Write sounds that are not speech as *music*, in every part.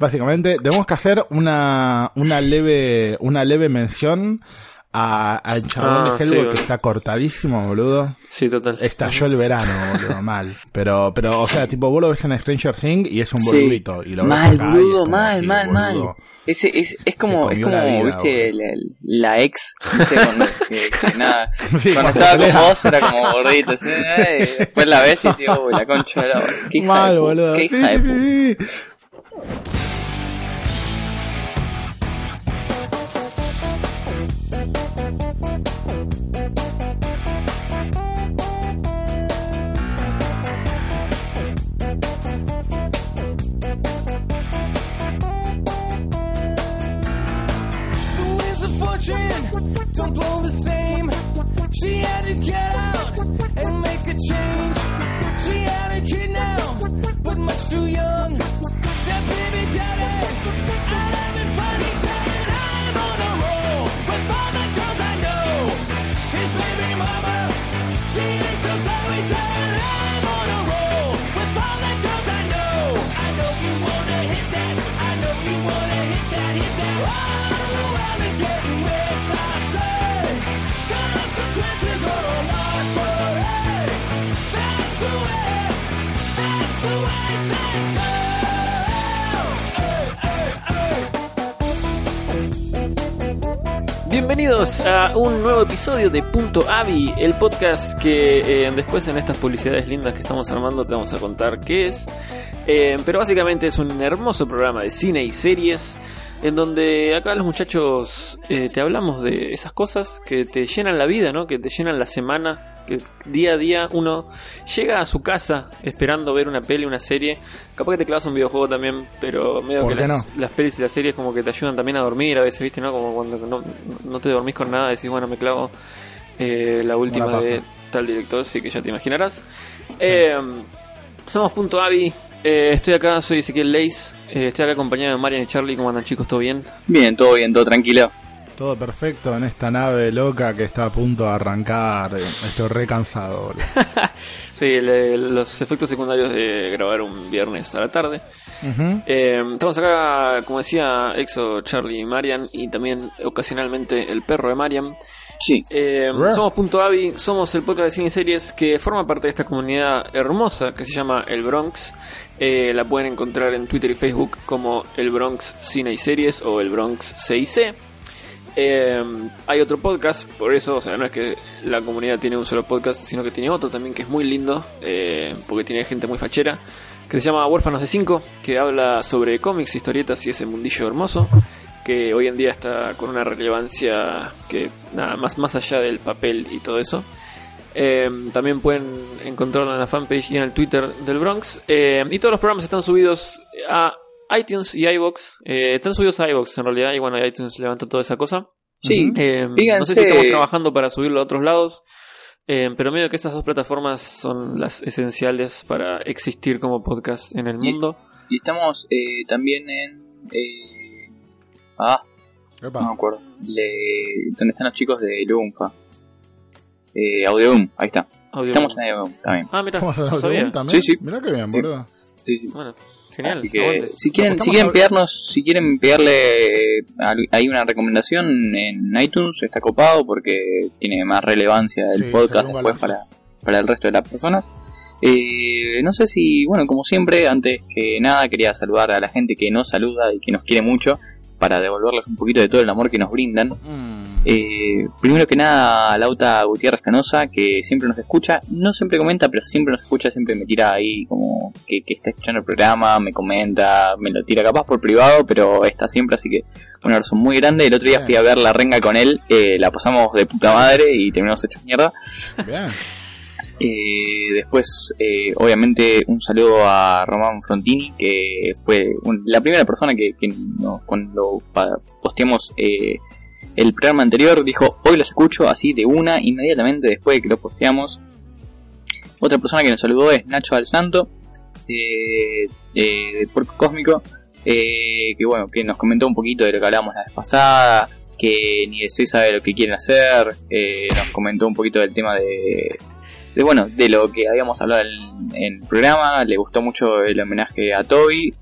Básicamente, tenemos que hacer una, una leve, una leve mención a, al chabón Ah, de Hellboy que está cortadísimo, boludo. Sí, total. Estalló el verano, *laughs* boludo, mal. Pero, pero, o sea, tipo, vos lo ves en Stranger Things y es un Sí. boludito. Y lo Mal, boludo, mal, así, mal, mal. Ese, es, es como, es como, la vida, viste, la, la ex, viste, cuando, *laughs* que, que nada, Sí, cuando estaba con vos era como gordito, así, *laughs* ¿eh? después la ves y decís, uy, la concha de la qué hija Mal, de boludo. qué hija de She had to get out and make a change. She had a kid now, but much too young. Bienvenidos a un nuevo episodio de Punto Avi, el podcast que eh, después en estas publicidades lindas que estamos armando te vamos a contar qué es. Eh, pero básicamente es un hermoso programa de cine y series en donde acá los muchachos eh, te hablamos de esas cosas que te llenan la vida, ¿no? que te llenan la semana, que día a día uno llega a su casa esperando ver una peli, una serie. Capaz que te clavas un videojuego también, pero medio ¿Por que las, no? las pelis y las series como que te ayudan también a dormir a veces, ¿viste? ¿no? Como cuando no, no te dormís con nada, decís, bueno, me clavo eh, la última de tal director, sí que ya te imaginarás. Eh, somos Punto Avi, eh, estoy acá, soy Ezequiel Leis, eh, estoy acá acompañado de Marian y Charlie, ¿cómo andan chicos? ¿Todo bien? Bien, todo bien, todo tranquilo. Todo perfecto en esta nave loca que está a punto de arrancar. Estoy re cansado, boludo. *laughs* Sí, le- los efectos secundarios de grabar un viernes a la tarde. Ujú. Eh, estamos acá, como decía Exo, Charlie y Marian, y también ocasionalmente el perro de Marian. Sí, Eh, somos Punto Avi, somos el podcast de cine y series que forma parte de esta comunidad hermosa que se llama El Bronx. Eh, la pueden encontrar en Twitter y Facebook como El Bronx Cine y Series o El Bronx CIC. Eh, hay otro podcast, por eso, o sea, no es que la comunidad tiene un solo podcast, sino que tiene otro también que es muy lindo, eh, porque tiene gente muy fachera, que se llama Huérfanos de 5, que habla sobre cómics, historietas y ese mundillo hermoso, que hoy en día está con una relevancia que nada más, más allá del papel y todo eso. Eh, también pueden encontrarlo en la fanpage y en el Twitter del Bronx. Eh, y todos los programas están subidos a iTunes y iBox. Eh, están subidos a iBox en realidad. Y bueno, iTunes levanta toda esa cosa. sí. Eh, no sé si estamos trabajando para subirlo a otros lados. eh, pero medio que estas dos plataformas son las esenciales para existir como podcast en el Y- mundo. Y estamos eh, también en... Ah, Epa. no me acuerdo. Le, ¿Dónde están los chicos de Lumfa? Eh, Audioboom, ahí está. Audio- Estamos en Audioboom también. Ah, mira, ¿Cómo se no lo sabía. también? Sí, sí. Mirá que bien, Sí. boludo. Sí, sí. Bueno, genial. Así que si quieren, si quieren pegarnos, si quieren pegarle ahí una recomendación en iTunes, está copado porque tiene más relevancia el Sí, podcast después para, para el resto de las personas. Eh, no sé si, bueno, como siempre, antes que nada quería saludar a la gente que nos saluda y que nos quiere mucho para devolverles un poquito de todo el amor que nos brindan. Mm. Eh, primero que nada, a Lauta Gutiérrez Canosa, que siempre nos escucha, no siempre comenta, pero siempre nos escucha, siempre me tira ahí como que, que está escuchando el programa, me comenta, me lo tira capaz por privado, pero está siempre, así que un abrazo muy grande. El otro día Bien. fui a ver la renga con él, eh, la pasamos de puta madre y terminamos hechos mierda. Bien. *laughs* Eh, después, eh, obviamente, un saludo a Román Frontini, que fue la primera persona que, cuando posteamos eh, el programa anterior dijo, hoy los escucho así de una, inmediatamente después de que lo posteamos. Otra persona que nos saludó es Nacho Al Santo, eh, eh, de Porco Cósmico, que bueno, que nos comentó un poquito de lo que hablábamos la vez pasada, que ni de sabe lo que quieren hacer, nos comentó un poquito del tema de, de bueno, de lo que habíamos hablado en, en el programa, le gustó mucho el homenaje a Toby,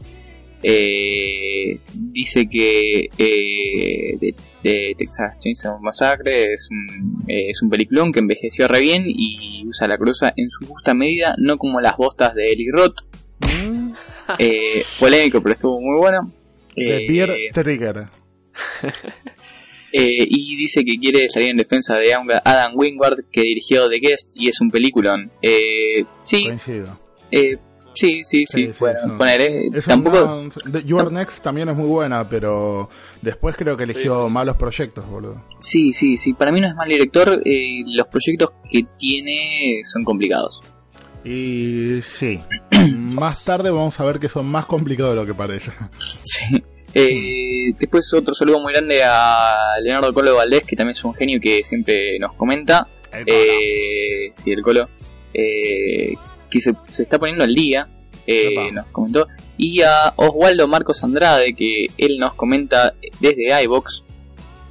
Eh, dice que eh, de, de Texas Chainsaw Massacre es un, eh, es un peliculón que envejeció re bien y usa la cruza en su justa medida, no como las bostas de Eli Roth. Mm, Eh, polémico, pero estuvo muy bueno. Eh, Beer Trigger. *laughs* eh, y dice que quiere salir en defensa de Adam Wingard, que dirigió The Guest y es un peliculón. Eh, sí, Coincido. eh, sí, sí, sí, bueno, poner, eh, Es tampoco... You Are Next también es muy buena, pero después creo que eligió Sí. malos proyectos, boludo. Sí, sí, sí, para mí no es mal director, eh, los proyectos que tiene son complicados. Y sí, *clears throat* más tarde vamos a ver que son más complicados de lo que parece. *laughs* Sí. Eh, después otro saludo muy grande a Leonardo Colo Valdés, que también es un genio que siempre nos comenta. Eh, sí, el Colo. Eh, que se, se está poniendo al día, eh, nos comentó. Y a Oswaldo Marcos Andrade, que él nos comenta desde iBox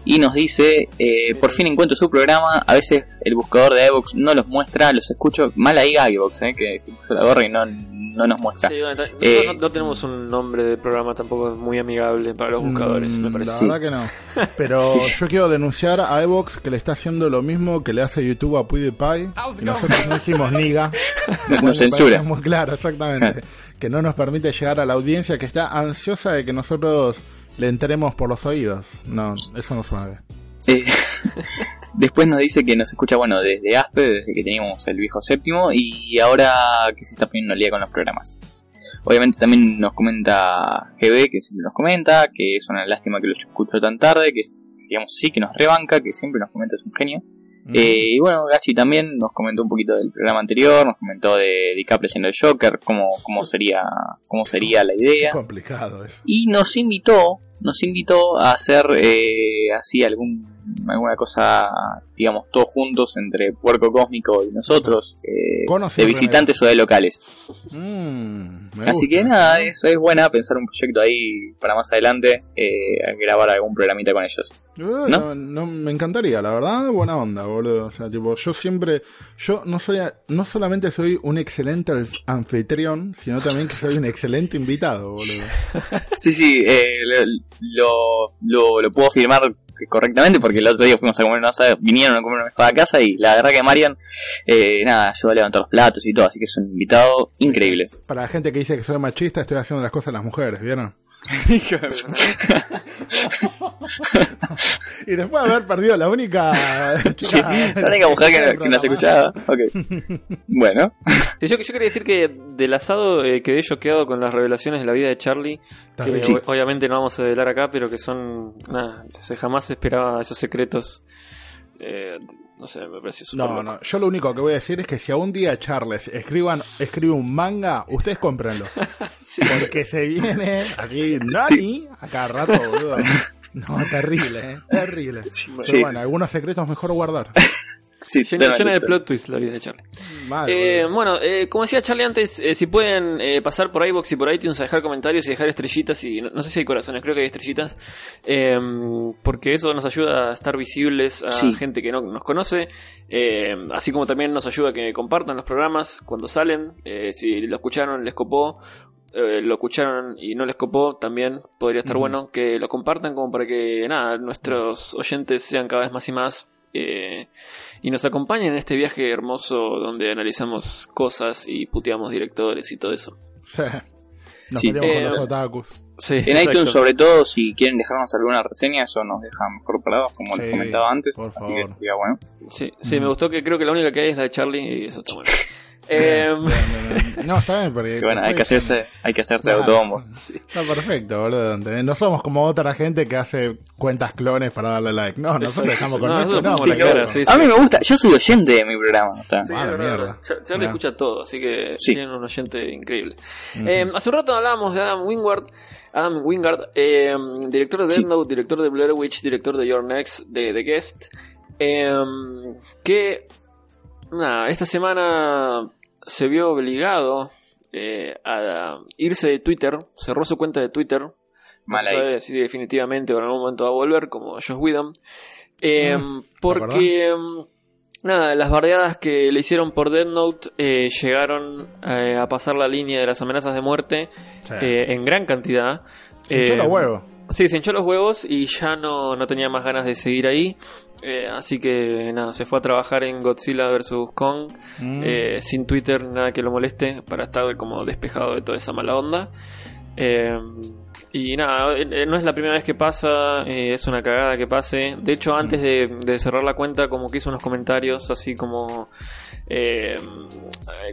y nos dice: eh, Por fin encuentro su programa. A veces el buscador de iBox no los muestra, los escucho. Mal ahí iBox, eh, que se puso la gorra y no, no nos muestra. Sí, bueno, Eh, no, no tenemos un nombre de programa tampoco muy amigable para los buscadores, Mm, me parece. La Sí. verdad que no. Pero Sí, yo quiero denunciar a Evox que le está haciendo lo mismo que le hace YouTube a PewDiePie. Y nosotros no dijimos niga. *laughs* Nos censura. Es muy claro, exactamente. *laughs* que no nos permite llegar a la audiencia que está ansiosa de que nosotros le entremos por los oídos. No, eso no suena bien. Eh, *laughs* después nos dice que nos escucha, bueno, desde Aspe, desde que teníamos el viejo séptimo, y ahora que se está poniendo al día con los programas. Obviamente también nos comenta GB, que siempre nos comenta, que es una lástima que lo escucho tan tarde, que digamos sí que nos rebanca, que siempre nos comenta, es un genio. Mm. Eh, y bueno, Gachi también nos comentó un poquito del programa anterior, nos comentó de DiCaprio siendo el Joker, cómo, cómo sería, cómo sería la idea complicado eso. y nos invitó nos invitó a hacer eh, así algún alguna cosa digamos todos juntos entre Puerco Cósmico y nosotros eh, de visitantes o de locales Mm, así gusta. que nada eso es buena pensar un proyecto ahí para más adelante eh, grabar algún programita con ellos Eh, ¿No? no, no, me encantaría, la verdad, buena onda, boludo. O sea, tipo, yo siempre, yo no soy, no solamente soy un excelente anfitrión, sino también que soy un excelente invitado, boludo. sí sí eh, lo, lo, lo puedo afirmar correctamente porque el otro día fuimos a comer una asada, vinieron a comer una asada a casa y la verdad que Marian eh, nada ayudó a levantar los platos y todo así que es un invitado increíble Para la gente que dice que soy machista, estoy haciendo las cosas a las mujeres, ¿vieron? Y después de haber perdido la única Sí, la única mujer que, que nos escuchaba. Ok. Bueno, Sí, Yo, yo quería decir que del asado eh, quedé choqueado con las revelaciones de la vida de Charlie, que o- obviamente no vamos a develar acá, pero que son. Nada, se jamás esperaba esos secretos. Eh, no sé, me pareció súper No, loco. no, yo lo único que voy a decir es que si a un día Charles escriban, escribe un manga, ustedes cómprenlo. *laughs* Porque se viene aquí Nani a cada rato, boludo. No, terrible, eh, terrible. Pero Sí. bueno, algunos secretos mejor guardar. *laughs* sí, Llena, de plot twist la vida de Charlie. Madre, Eh, bueno, eh, como decía Charlie antes, eh, si pueden eh, pasar por iBox y por iTunes a dejar comentarios y dejar estrellitas, y no, no sé si hay corazones, creo que hay estrellitas, eh, porque eso nos ayuda a estar visibles a Sí. gente que no nos conoce, eh, así como también nos ayuda a que compartan los programas cuando salen, eh, si lo escucharon, les copó. eh, lo escucharon y no les copó, también podría estar bueno que lo compartan como para que nada, nuestros oyentes sean cada vez más y más eh, y nos acompañen en este viaje hermoso donde analizamos cosas y puteamos directores y todo eso. *laughs* Nos Sí. peleamos Eh, con los otakus. Sí, En iTunes, sobre todo, si quieren dejarnos alguna reseña, eso nos deja mejor parados, como les comentaba antes. por así favor. que sería bueno. Sí, sí, me gustó que creo que la única que hay es la de Charlie y eso está bueno. *laughs* Em. No, está bien, porque. *laughs* Que bueno, hay que hacerse, hay que hacerse Claro. autobombo. Está perfecto, boludo. No somos como otra gente que hace cuentas clones para darle like. No, nosotros dejamos con No, No, sí, sí. A mí me gusta, yo soy oyente de mi programa. O sea, Sí, Ah, mierda. Char- Charlie Ah. escucha todo, así que Sí. tienen un oyente increíble. Ujú. Eh, hace un rato hablábamos de Adam Wingard, Adam Wingard, eh, director de Death Sí. Note, director de Blair Witch, director de Your Next, de The Guest, eh, que nada, esta semana se vio obligado eh, a irse de Twitter, cerró su cuenta de Twitter, no se sabe si definitivamente o en algún momento va a volver, como Josh Whedon. Eh, Mm, porque mm, Nada, las bardeadas que le hicieron por Dead Note eh, llegaron eh, a pasar la línea de las amenazas de muerte Sí. eh, en gran cantidad. Eh, los huevos. Sí, se hinchó los huevos y ya no, no tenía más ganas de seguir ahí. Eh, así que nada, se fue a trabajar en Godzilla vs. Kong. Mm. eh, sin Twitter, nada que lo moleste, para estar como despejado de toda esa mala onda. Eh, y nada, eh, no es la primera vez que pasa, eh, es una cagada que pase. De hecho, antes de, cerrar la cuenta, como que hizo unos comentarios así como eh,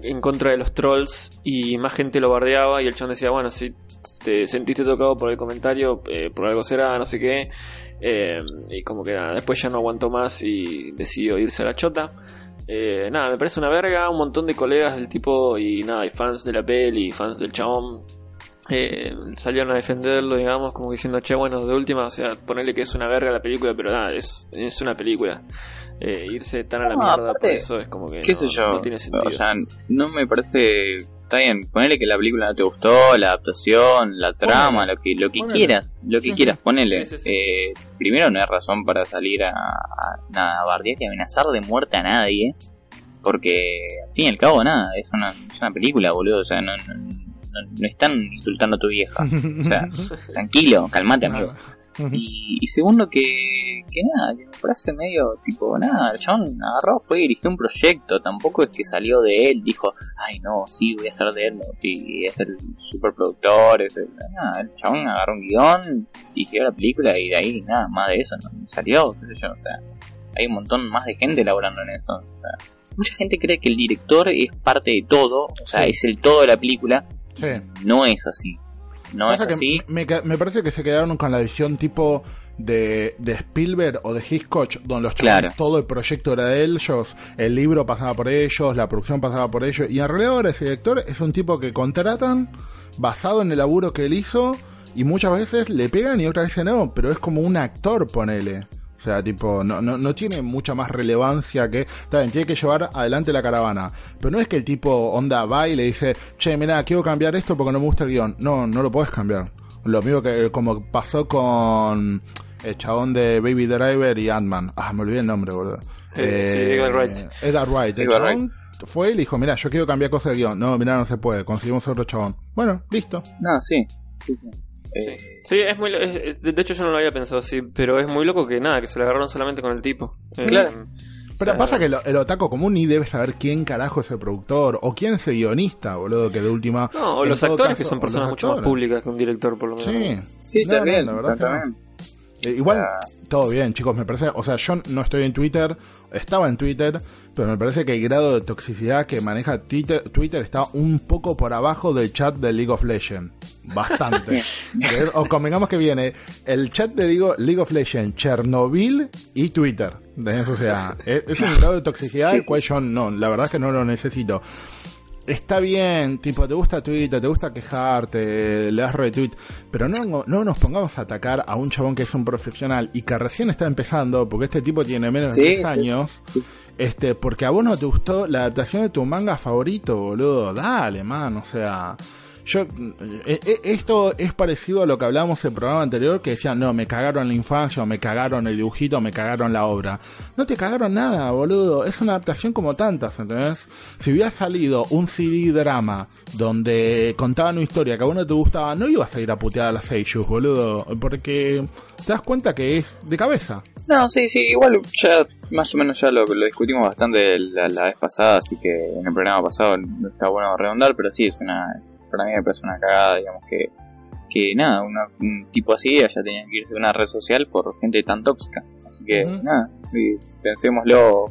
en contra de los trolls y más gente lo bardeaba y el chon decía, bueno, si te sentiste tocado por el comentario, eh, por algo será, no sé qué. Eh, y como que nada, después ya no aguantó más y decidió irse a la chota. Eh, nada, me parece una verga, un montón de colegas del tipo y nada, y fans de la peli, fans del chabón. Eh, salieron a defenderlo, digamos, como diciendo, che, bueno, de última, o sea, ponerle que es una verga la película, pero nada, es, es una película. Eh, irse tan a la mierda por eso es como que ¿Qué no, sé yo? no tiene sentido. O sea, no me parece. Está bien, ponele que la película no te gustó, la adaptación, la trama, Ponele. lo que lo que Ponele. quieras, lo que quieras, ponele. Sí, sí, sí. Eh, primero, no hay razón para salir a, a, nada, a bardear y amenazar de muerte a nadie, porque al fin y al cabo, nada, es una, es una película, boludo. O sea, no, no, no- no están insultando a tu vieja. *laughs* O sea, tranquilo, calmate, amigo. Y, y segundo que, que nada, que me parece medio tipo, nada, el chabón agarró, fue y dirigió un proyecto, tampoco es que salió de él, dijo, ay no, sí, voy a ser de él, y es el superproductor, es el, nada, el chabón agarró un guion, dirigió la película y de ahí nada, más de eso, no salió, qué sé yo, o sea, hay un montón más de gente laborando en eso, o sea, mucha gente cree que el director es parte de todo, o sea, Sí. es el todo de la película, Sí. no es así, no Pasa es así, Me, me parece que se quedaron con la visión tipo de, de Spielberg o de Hitchcock, donde los chavales, Claro. todo el proyecto era de ellos, el libro pasaba por ellos, la producción pasaba por ellos, y en realidad ahora ese director es un tipo que contratan basado en el laburo que él hizo, y muchas veces le pegan y otras veces no, pero es como un actor, ponele. O sea, tipo, no, no, no tiene mucha más relevancia que. Está bien, tiene que llevar adelante la caravana. Pero no es que el tipo onda va y le dice, che, mira, quiero cambiar esto porque no me gusta el guion. No, no lo puedes cambiar. Lo mismo que como pasó con el chabón de Baby Driver y Ant-Man. Ah, me olvidé el nombre, boludo. Eh, sí, Edgar Wright. Edgar Wright. El Edgar chabón fue y le dijo, mira, yo quiero cambiar cosas del guion. No, mira, no se puede. Conseguimos otro chabón. Bueno, listo. no, sí, sí, sí. Sí, Eh, Sí, es muy. lo- es- de hecho, yo no lo había pensado así, pero es muy loco que nada, que se le agarraron solamente con el tipo. Eh, Claro. o Pero sea, pasa que lo- el otaco común ni debe saber quién carajo es el productor o quién es el guionista, boludo, que de última... No, o los actores caso, que son personas mucho más públicas que un director, por lo menos. Sí. Sí, No, no, también, la verdad que no. Eh, igual, sea- todo bien, chicos, me parece... O sea, yo no estoy en Twitter, estaba en Twitter, pero me parece que el grado de toxicidad que maneja Twitter, Twitter está un poco por abajo del chat de League of Legends. Bastante. *laughs* O convengamos que viene el chat de League, League of Legends, Chernobyl y Twitter. ¿Entendés? O sea, es, *laughs* es un grado de toxicidad Sí, el cual sí, yo no, la verdad es que no lo necesito. Está bien, tipo, te gusta Twitter, te gusta quejarte, le das retweet, pero no, no nos pongamos a atacar a un chabón que es un profesional y que recién está empezando, porque este tipo tiene menos Sí, de 10 sí, años, sí. este, porque a vos no te gustó la adaptación de tu manga favorito, boludo, dale, man, o sea, yo, eh, eh, esto es parecido a lo que hablábamos en el programa anterior, que decían, no, me cagaron la infancia, o me cagaron el dibujito, me cagaron la obra. No te cagaron nada, boludo. Es una adaptación como tantas, ¿entendés? Si hubiera salido un CD drama donde contaban una historia que a vos no te gustaba, no ibas a ir a putear a las Seiyus, boludo. Porque te das cuenta que es de cabeza. No, sí, sí, igual ya más o menos ya lo, discutimos bastante la, la vez pasada, así que en el programa pasado no está bueno redondar, pero sí, es una, para mí me parece una cagada, digamos que, que nada, una- un tipo así haya tenido que irse de una red social por gente tan tóxica. Así que nada, pensémoslo,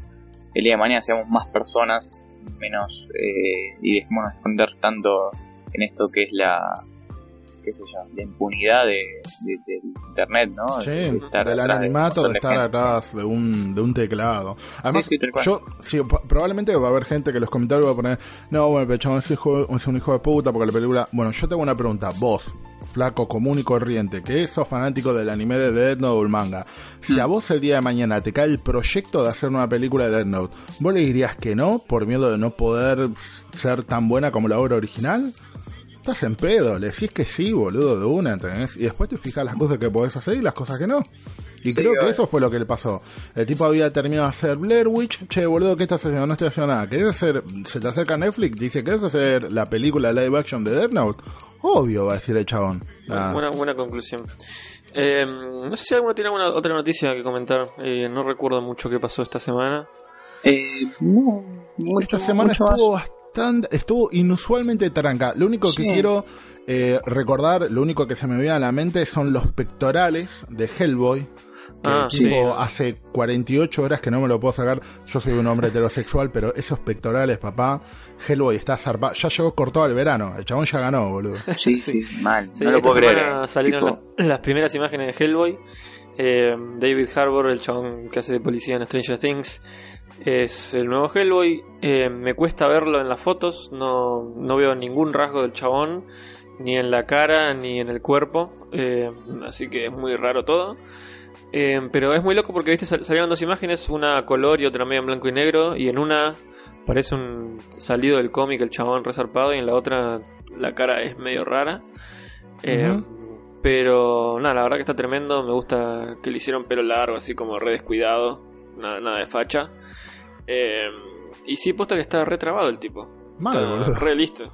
el día de mañana seamos más personas, menos, eh, y dejémonos esconder tanto en esto que es la qué sé yo, la impunidad de, de- internet, ¿no? Sí, De estar del de anonimato, de estar atrás de un, de un teclado. Además, Sí, sí, yo, sí, probablemente va a haber gente que en los comentarios va a poner, no, bueno, el es, es un hijo de puta porque la película... Bueno, yo tengo una pregunta, vos, flaco común y corriente, que sos fanático del anime de Death Note o el manga, si a vos el día de mañana te cae el proyecto de hacer una película de Death Note, ¿vos le dirías que no por miedo de no poder ser tan buena como la obra original? Estás en pedo, le decís que sí, boludo, de una, ¿entendés? Y después te fijas las cosas que podés hacer y las cosas que no. Y creo que eso fue lo que le pasó. El tipo había terminado de hacer Blair Witch. Che, boludo, ¿qué estás haciendo? No estoy haciendo nada. ¿Querés hacer? Se te acerca Netflix, dice, ¿querés hacer la película live action de Death Note? Obvio, va a decir el chabón. Ah. Buena, buena conclusión. Eh, no sé si alguno tiene alguna otra noticia que comentar. Eh, no recuerdo mucho qué pasó esta semana. Eh, no, mucho, Esta semana estuvo más. Estuvo inusualmente tranca. Lo único que Sí. quiero eh, recordar, lo único que se me viene a la mente son los pectorales de Hellboy. Que Ah, el tipo sí. hace 48 horas que no me lo puedo sacar. Yo soy un hombre *laughs* heterosexual, pero esos pectorales, papá, Hellboy está zarpado. Ya llegó cortado al verano. El chabón ya ganó, boludo. Sí, sí, mal. Sí, no lo puedo creer. salieron Tipo, las, las primeras imágenes de Hellboy. Eh, David Harbour, el chabón que hace de policía en Stranger Things, es el nuevo Hellboy. Eh, me cuesta verlo en las fotos, no, no veo ningún rasgo del chabón, ni en la cara, ni en el cuerpo. Eh, así que es muy raro todo. Eh, pero es muy loco porque viste sal- salieron dos imágenes, una a color y otra medio en blanco y negro, y en una parece un salido del cómic el chabón resarpado y en la otra la cara es medio rara. Pero nada, la verdad que está tremendo, me gusta que le hicieron pelo largo, así como re descuidado, nada, nada de facha. Eh, y sí, posta que está retrabado el tipo. Mal, Está boludo. re listo.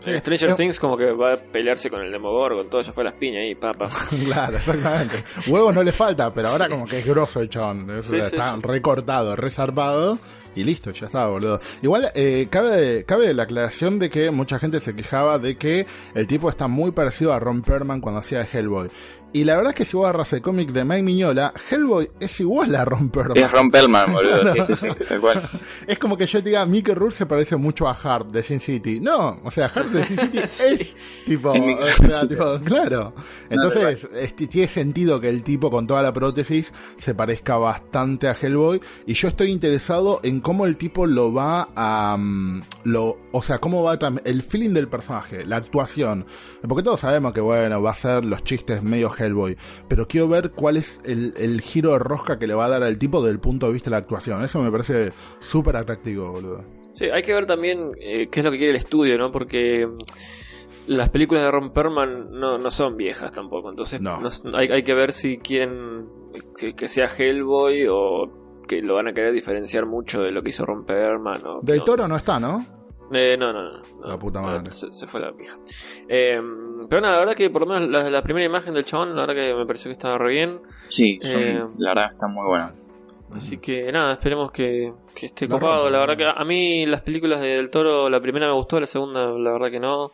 Sí. En Stranger Eh, Things como que va a pelearse con el Demogorgon, todo ya fue a las piñas ahí, papá. *laughs* Claro, exactamente. Huevos no le falta, pero ahora como que es grosso el chabón. Eso Sí, está recortado, resarpado y listo, ya está, boludo. Igual eh, cabe, cabe la aclaración de que mucha gente se quejaba de que el tipo está muy parecido a Ron Perlman cuando hacía Hellboy. Y la verdad es que si vos agarras el cómic de Mike Miñola, Hellboy es igual a Ron Perlman. Es Ron Perlman, boludo. Sí, sí, sí, *laughs* tal cual. Es como que yo te diga, Mickey Rourke se parece mucho a Hart de Sin City. No, o sea, Hart de Sin City *laughs* es tipo, Es o sea, tipo, claro. Entonces, este, tiene sentido que el tipo con toda la prótesis se parezca bastante a Hellboy. Y yo estoy interesado en cómo el tipo lo va a, mm, lo, o sea, cómo va a, el feeling del personaje, la actuación. Porque todos sabemos que bueno, va a ser los chistes medio Hellboy. Pero quiero ver cuál es el, el giro de rosca que le va a dar al tipo del punto de vista de la actuación. Eso me parece súper atractivo, boludo. Sí, hay que ver también eh, qué es lo que quiere el estudio, ¿no? Porque mm, las películas de Ron Perlman no, no son viejas tampoco, entonces No. hay, hay que ver si quieren que, que sea Hellboy o que lo van a querer diferenciar mucho de lo que hizo Ron Perlman. O Del. Toro no está, ¿no? Eh, no, no, no. La puta madre. Se, se fue la pija. Eh, pero nada, la verdad que por lo menos la, la primera imagen del chabón, la verdad que me pareció que estaba re bien. Sí, son- Eh, la verdad está muy bueno. Así que nada, esperemos que, que esté La copado. La verdad que a, a mí las películas de Del Toro, la primera me gustó, la segunda la verdad que no.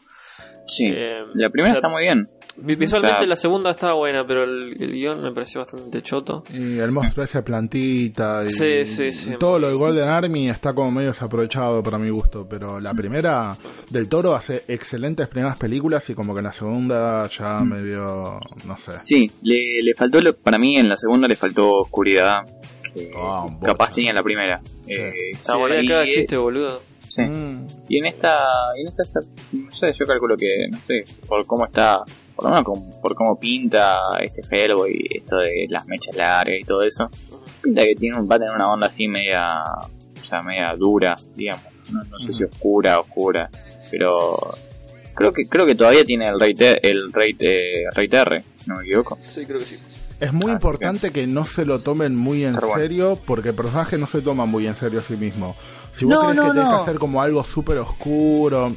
Sí, Eh, la primera o sea, está muy bien. Vi- Visualmente O sea- la segunda estaba buena, pero el, el guion me pareció bastante choto. Y el monstruo ese plantita y Sí, sí, sí. todo lo del Golden Army está como medio desaprovechado para mi gusto, pero la primera del Toro hace excelentes primeras películas y como que en la segunda ya medio no sé. Sí, le, le faltó, lo- para mí en la segunda le faltó oscuridad. que Ah, capaz tenía en la primera. Eh, Y- cada chiste, boludo. sí. Mm. Y en esta, en esta, está- no sé, yo calculo que, no sé, por cómo está, por lo menos con- por cómo pinta este Hellboy, esto de las mechas largas y todo eso, pinta que tiene un, va a tener una onda así media, o sea, media dura, digamos, no, no sé si oscura, oscura, pero creo que, creo que todavía tiene el rate, el rate, eh, rate R, no me equivoco. Sí, creo que sí. Es muy Así importante que... no se lo tomen muy en bueno. serio porque el personaje no se toma muy en serio a sí mismo. Si vos No, crees no, que tenés no. que hacer como algo súper oscuro,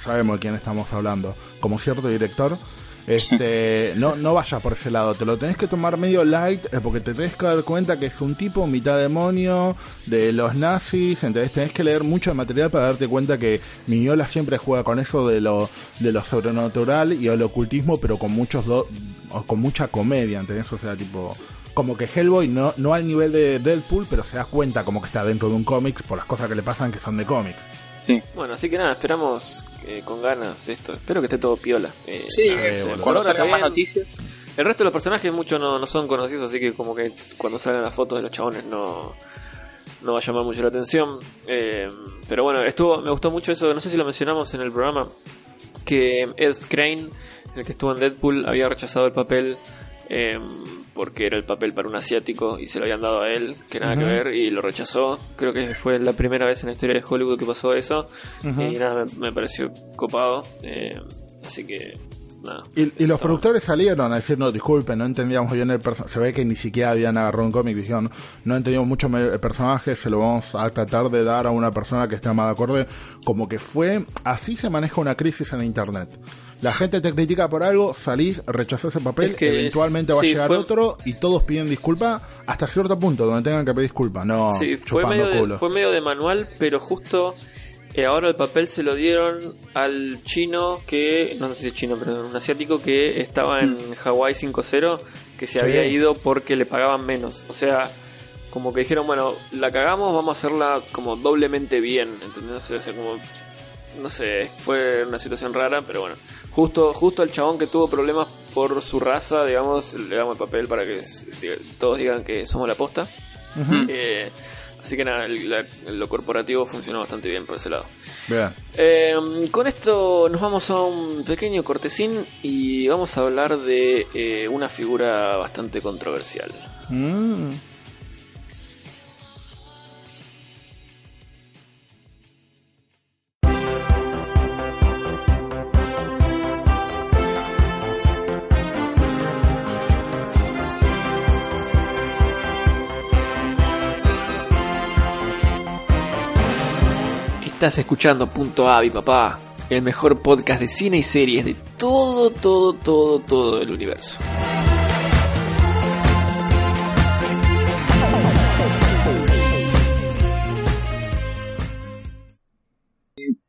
sabemos de quién estamos hablando, como cierto director, este *laughs* no, no vaya por ese lado, te lo tenés que tomar medio light eh, porque te tenés que dar cuenta que es un tipo mitad demonio de los nazis, entonces tenés que leer mucho material para darte cuenta que Miñola siempre juega con eso de lo, de lo sobrenatural y el ocultismo, pero con muchos do- con mucha comedia, ¿entendés? O sea, tipo como que Hellboy no, no al nivel de Deadpool, pero se da cuenta como que está dentro de un cómic por las cosas que le pasan que son de cómic. Sí. Bueno, así que nada, esperamos eh, con ganas esto. Espero que esté todo piola. Eh, Sí, eh, Cuando salgan más noticias, El resto de los personajes muchos no, no son conocidos, así que como que cuando salgan las fotos de los chabones no, no va a llamar mucho la atención. Eh, pero bueno, estuvo, me gustó mucho eso, no sé si lo mencionamos en el programa, que Ed Crane, el que estuvo en Deadpool, había rechazado el papel eh, porque era el papel para un asiático y se lo habían dado a él, que nada que Ujú. ver, y lo rechazó. Creo que fue la primera vez en la historia de Hollywood que pasó eso. Y nada, me, me pareció copado. eh, así que nada. Y, y los productores salieron a decir, no, disculpen, no entendíamos bien el personaje. Se ve que ni siquiera habían agarrado un cómic, dijeron, no entendíamos mucho el personaje, se lo vamos a tratar de dar a una persona que esté más de acuerdo. Como que fue, así se maneja una crisis en Internet. La gente te critica por algo, salís, rechazás ese papel, Es que eventualmente es- va a sí, llegar fue- otro y todos piden disculpa hasta cierto punto, donde tengan que pedir disculpas, no Sí, fue medio, de, fue medio de manual, pero justo eh, ahora el papel se lo dieron al chino que, no sé si es chino, pero un asiático que estaba en Hawaii 5-0, que se Sí. había ido porque le pagaban menos. O sea, como que dijeron, bueno, la cagamos, vamos a hacerla como doblemente bien, ¿entendés? O sea, como, no sé, fue una situación rara, pero bueno. Justo, justo al chabón que tuvo problemas por su raza, digamos, le damos el papel para que todos digan que somos la posta. Eh, así que nada, el- la- lo corporativo funcionó bastante bien por ese lado. Eh, con esto nos vamos a un pequeño cortesín y vamos a hablar de eh, una figura bastante controversial. Mm. Estás escuchando Punto Avi, papá, el mejor podcast de cine y series de todo, todo, todo, todo el universo.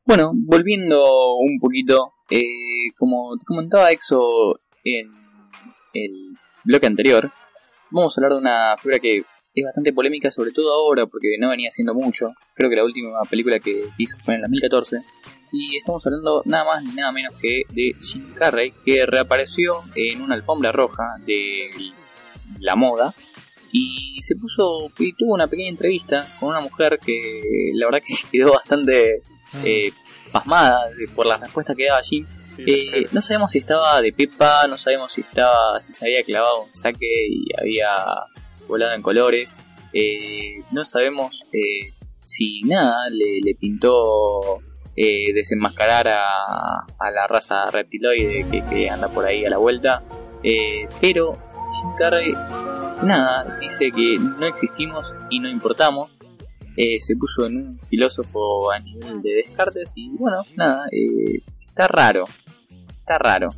Bueno, volviendo un poquito, eh, como te comentaba Exo en el bloque anterior, vamos a hablar de una figura que es bastante polémica, sobre todo ahora, porque no venía haciendo mucho. Creo que la última película que hizo fue en el 2014. Y estamos hablando nada más ni nada menos que de Jim Carrey, que reapareció en una alfombra roja de la moda. Y se puso y tuvo una pequeña entrevista con una mujer que la verdad que *laughs* quedó bastante eh, pasmada por la respuesta que daba Jim. Eh, no sabemos si estaba de pepa, no sabemos si estaba, si se había clavado un saque y había volado en colores. Eh, no sabemos eh, si nada le, pintó eh, desenmascarar a, la raza reptiloide que, anda por ahí a la vuelta. Pero Jim Carrey nada dice que no existimos y no importamos. Se puso en un filósofo a nivel de Descartes y bueno, nada, está raro, está raro.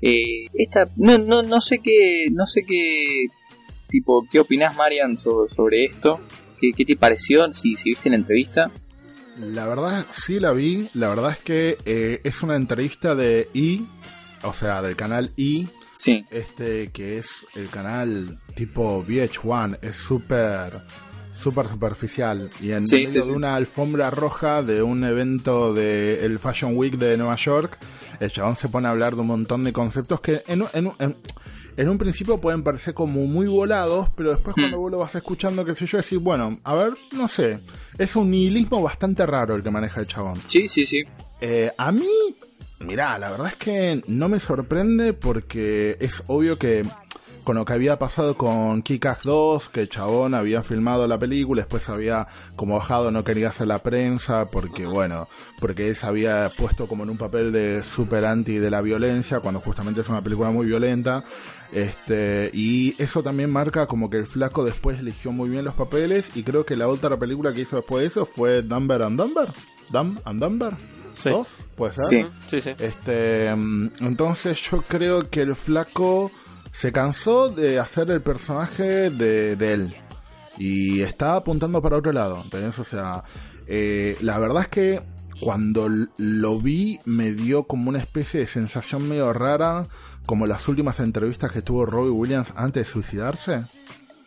Esta, no, no, no sé qué, no sé qué, tipo, qué opinás Marian so- sobre esto, ¿Qué, qué te pareció, si, si viste la entrevista. La verdad, sí la vi. La verdad es que eh, es una entrevista de E, o sea, del canal E, Sí, este que es el canal tipo VH1, es súper súper superficial y en Sí, medio sí, sí. de una alfombra roja de un evento de el Fashion Week de Nueva York, el chabón se pone a hablar de un montón de conceptos que en, un- en, en, en un principio pueden parecer como muy volados, pero después Hmm. cuando vos lo vas escuchando, qué sé yo, decís, bueno, a ver, no sé, es un nihilismo bastante raro el que maneja el chabón. sí, sí, sí. Eh, a mí, mirá, la verdad es que no me sorprende porque es obvio que con lo que había pasado con Kick-Ass 2, que el chabón había filmado la película, después había como bajado, no quería hacer la prensa porque, bueno, porque él se había puesto como en un papel de super anti de la violencia, cuando justamente es una película muy violenta. Este, y eso también marca como que el flaco después eligió muy bien los papeles y creo que la otra película que hizo después de eso fue Dumber and Dumber. Dumb and Dumber. Sí. ¿Dos? ¿Puede ser? Sí. Sí, sí. Este, mm, entonces yo creo que el flaco se cansó de hacer el personaje de, de él y está apuntando para otro lado. ¿entendés? O sea, eh, la verdad es que cuando lo vi me dio como una especie de sensación medio rara, como las últimas entrevistas que tuvo Robbie Williams antes de suicidarse.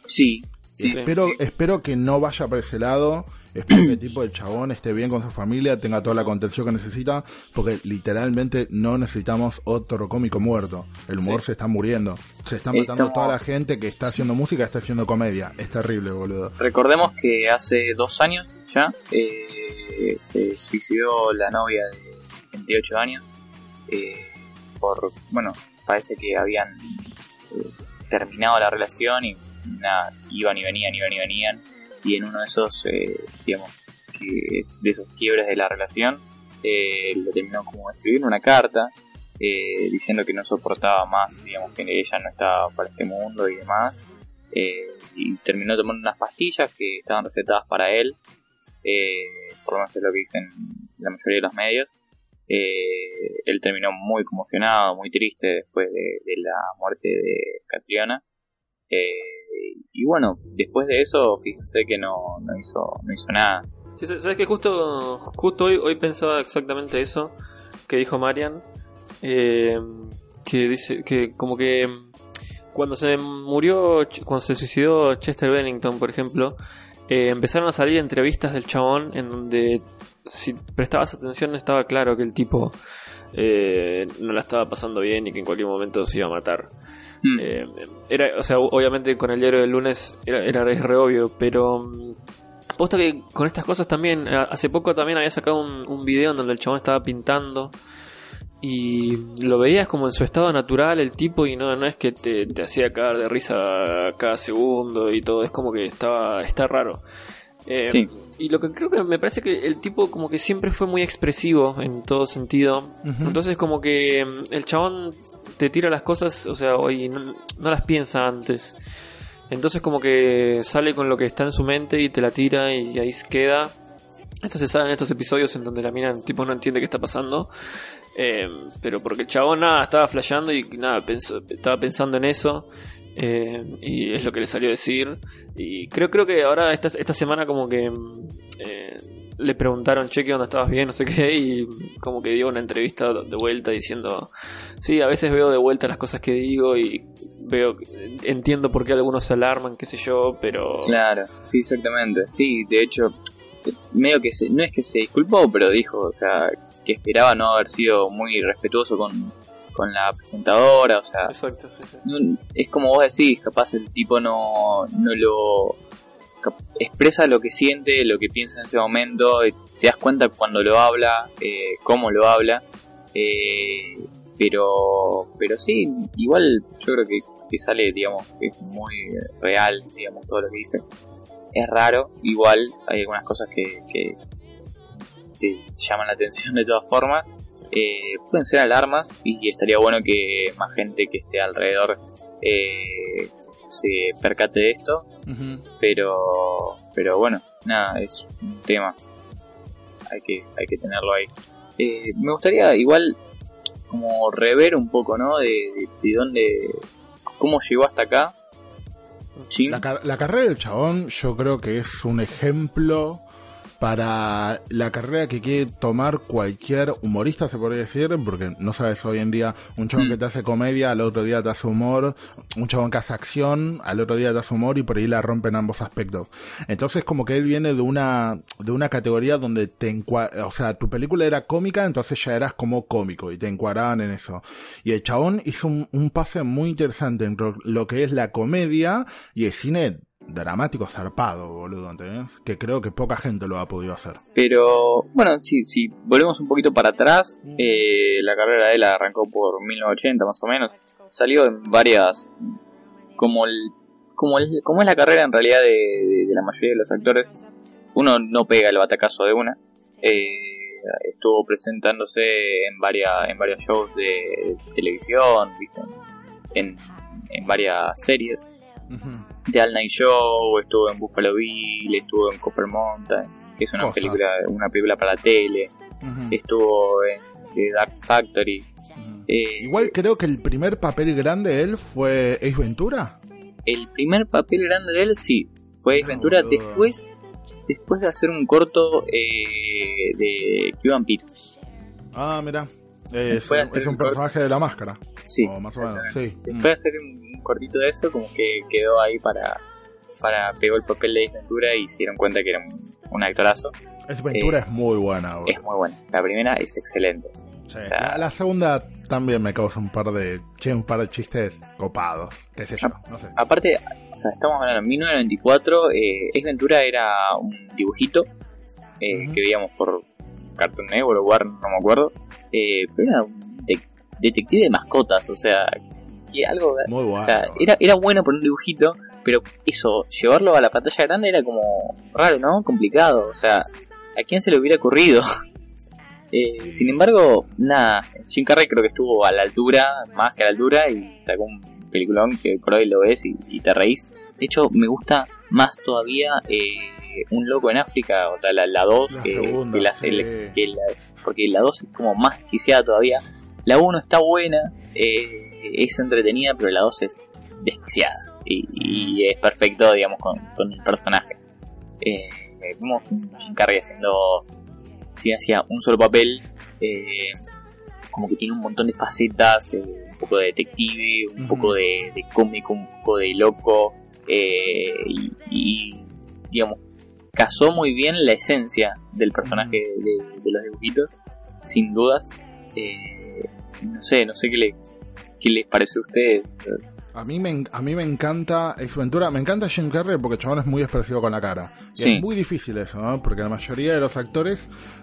Sí, sí. espero, sí. espero que no vaya por ese lado. Espero que tipo el chabón esté bien con su familia, tenga toda la contención que necesita, porque literalmente no necesitamos otro cómico muerto. El humor Sí. se está muriendo. Se está matando Estamos- toda la gente que está haciendo música, está haciendo comedia. Es terrible, boludo. Recordemos que hace dos años ya eh, se suicidó la novia de 28 años eh, por, bueno, parece que habían eh, terminado la relación y nada, iban y venían, iban y venían y en uno de esos, eh, digamos, que de esos quiebres de la relación, eh, le terminó como escribiendo una carta eh, diciendo que no soportaba más, digamos que ella no estaba para este mundo y demás. Eh, y terminó tomando unas pastillas que estaban recetadas para él, eh, por lo menos es lo que dicen la mayoría de los medios. Eh, él terminó muy conmocionado, muy triste después de, la muerte de Catriona. Eh, y bueno, después de eso, fíjense que no, no, hizo, no hizo nada. Sabes que justo, justo hoy, hoy pensaba exactamente eso que dijo Marian. eh, que dice que como que cuando se murió, cuando se suicidó Chester Bennington, por ejemplo, empezaron a salir entrevistas del chabón en donde si prestabas atención estaba claro que el tipo eh, no la estaba pasando bien y que en cualquier momento se iba a matar. Mm. Eh, era, o sea, obviamente con el diario del lunes era, era re obvio, pero mm, posta que con estas cosas también, hace poco también había sacado un, un video en donde el chabón estaba pintando y lo veías como en su estado natural el tipo y no, no es que te, te hacía caer de risa cada segundo y todo, es como que estaba, está raro. Eh, Sí. Y lo que creo que me parece que el tipo como que siempre fue muy expresivo en todo sentido. Entonces como que mm, el chabón te tira las cosas, o sea, y no, no las piensa antes. Entonces como que sale con lo que está en su mente y te la tira y ahí se queda. Entonces salen estos episodios en donde la mina tipo no entiende qué está pasando. Eh, pero porque el chabón nada, estaba flasheando y nada, pensó- estaba pensando en eso. Eh, y es lo que le salió a decir. Y creo, creo que ahora esta, esta semana como que mm, eh, le preguntaron, che, ¿qué onda estabas bien? No sé qué. Y como que dio una entrevista de vuelta diciendo, sí, a veces veo de vuelta las cosas que digo y veo, entiendo por qué algunos se alarman, qué sé yo, pero... Claro, sí, exactamente. Sí, de hecho, medio que se, no es que se disculpó, pero dijo, o sea, que esperaba no haber sido muy respetuoso con, con la presentadora, o sea, Exacto, sí, sí. no- es como vos decís, capaz el tipo no, no lo expresa lo que siente, lo que piensa en ese momento, y te das cuenta cuando lo habla, eh, cómo lo habla, eh, pero pero sí, igual yo creo que, que sale, digamos, que es muy real, digamos, todo lo que dice. Es raro, igual hay algunas cosas que, que te llaman la atención de todas formas. Eh, pueden ser alarmas y estaría bueno que más gente que esté alrededor eh, se percate de esto, pero pero bueno, nada, es un tema. Hay que, hay que tenerlo ahí. Eh, me gustaría igual como rever un poco, ¿no? De, de, de dónde, cómo llegó hasta acá. La, la carrera del chabón yo creo que es un ejemplo para la carrera que quiere tomar cualquier humorista, se podría decir, porque no sabes hoy en día un chabón Mm. que te hace comedia, al otro día te hace humor, un chabón que hace acción, al otro día te hace humor y por ahí la rompen ambos aspectos. Entonces como que él viene de una de una categoría donde te o sea, tu película era cómica, entonces ya eras como cómico y te encuadraban en eso. Y el chabón hizo un, un pase muy interesante entre lo que es la comedia y el cine dramático zarpado, boludo, ¿entendés? Que creo que poca gente lo ha podido hacer. Pero bueno, si, si volvemos un poquito para atrás, eh, la carrera de él arrancó por 1980 más o menos. Salió en varias, como el, como el, como es la carrera en realidad de, de- de la mayoría de los actores. Uno no pega el batacazo de una. Eh, estuvo presentándose en varias, en varios shows de televisión, ¿viste? En, en varias series. The All Night Show, estuvo en Buffalo Bill, estuvo en Copper Mountain, que es una Cosas. película, una película para tele, estuvo en The Dark Factory. Eh, Igual creo que el primer papel grande de él fue Ace Ventura. el primer papel grande de él sí, fue Ace No, Ventura boludo. después, después de hacer un corto eh, de Cuban Pierce. Ah, mira. Es, Puede es un personaje de la máscara. Sí, o más o menos, sí. Después de hacer un, un cortito de eso, como que quedó ahí para, para pegó el papel de Ventura y se dieron cuenta que era un, un actorazo. Mm. Ace Ventura eh, es muy buena, boludo. Es muy buena. La primera es excelente. Sí. La, la segunda también me causa un par de un par de chistes copados, qué sé yo, no sé. Aparte, o sea, estamos hablando en 1994, eh, Ace Ventura era un dibujito eh, que veíamos por Cartoon Network o Warner, no me acuerdo, eh, pero era un de- detective de mascotas, o sea, y algo, Muy bueno. o sea, era, era bueno por un dibujito, pero eso, llevarlo a la pantalla grande era como raro, ¿no? Complicado, o sea, ¿a quién se le hubiera ocurrido? *laughs* Eh, sin embargo, nada, Jim Carrey creo que estuvo a la altura, más que a la altura, y sacó un peliculón que por hoy lo ves y, y te reís. De hecho, me gusta más todavía eh, Un Loco en África, o sea, la 2, La que, segunda, que la- sí. que la- porque la 2 es como más desquiciada todavía. La 1 está buena, eh, es entretenida, pero la 2 es desquiciada. Y, y es perfecto, digamos, con, con el personaje. Eh, un Jim Carrey haciendo, si hacía un solo papel, eh, como que tiene un montón de facetas, eh, un poco de detective, un poco de, de cómico, un poco de loco, eh, y, y, digamos, casó muy bien la esencia del personaje de, de los dibujitos, sin dudas. Eh, no sé, no sé qué, le, qué les parece a ustedes. A mí, me, a mí me encanta Ace Ventura, me encanta Jim Carrey porque el chabón es muy expresivo con la cara. Y Sí. Es muy difícil eso, ¿no? Porque la mayoría de los actores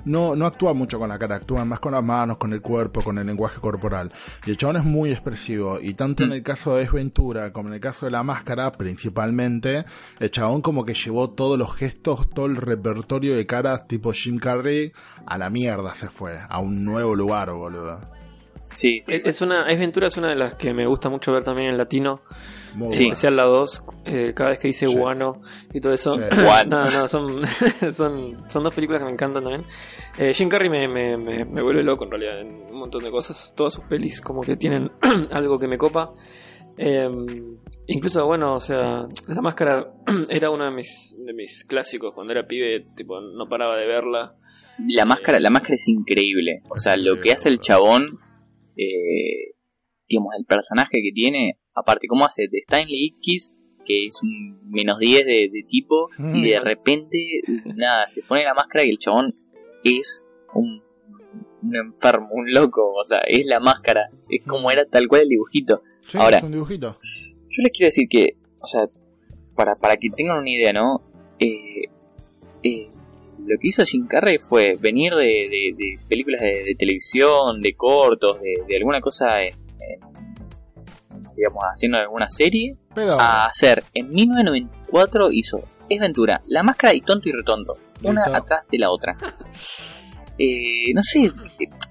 no, no actúan mucho con la cara, actúan más con las manos, con el cuerpo, con el lenguaje corporal. Y el chabón es muy expresivo. Y tanto en Mm. el caso de Ace Ventura como en el caso de la máscara, principalmente, el chabón como que llevó todos los gestos, todo el repertorio de caras tipo Jim Carrey a la mierda se fue, a un nuevo lugar, boludo. Sí, Es es una, es Ventura es una de las que me gusta mucho ver también en latino, Muy Sí. en especial la 2, eh, cada vez que dice guano y todo eso. *clears throat* No, no, son, *laughs* son, son dos películas que me encantan también. Eh, Jim Carrey me, me, me, me vuelve loco en realidad en un montón de cosas. Todas sus pelis como que tienen *clears throat* algo que me copa. Eh, incluso, bueno, o sea, La Máscara *clears throat* era uno de mis, de mis clásicos cuando era pibe, tipo, no paraba de verla. la máscara, la máscara es increíble. O sea, lo que hace el chabón, eh, digamos, el personaje que tiene, aparte, cómo hace de Stanley Ipkiss, que es un menos 10 de, de tipo, y de repente, nada, se pone la máscara y el chabón es un, un enfermo, un loco. O sea, es la máscara, es como era tal cual el dibujito. Sí, Ahora- es un dibujito. Yo les quiero decir que, o sea, para, para que tengan una idea, ¿no? Eh, eh, lo que hizo Jim Carrey fue venir de, de- de películas de, de televisión, de cortos, de, alguna cosa, en- en, digamos, haciendo alguna serie, Pero, a hacer, en 1994 hizo Es Ventura, La Máscara y Tonto y Retonto, una Listo. atrás de la otra. *laughs* Eh, no sé,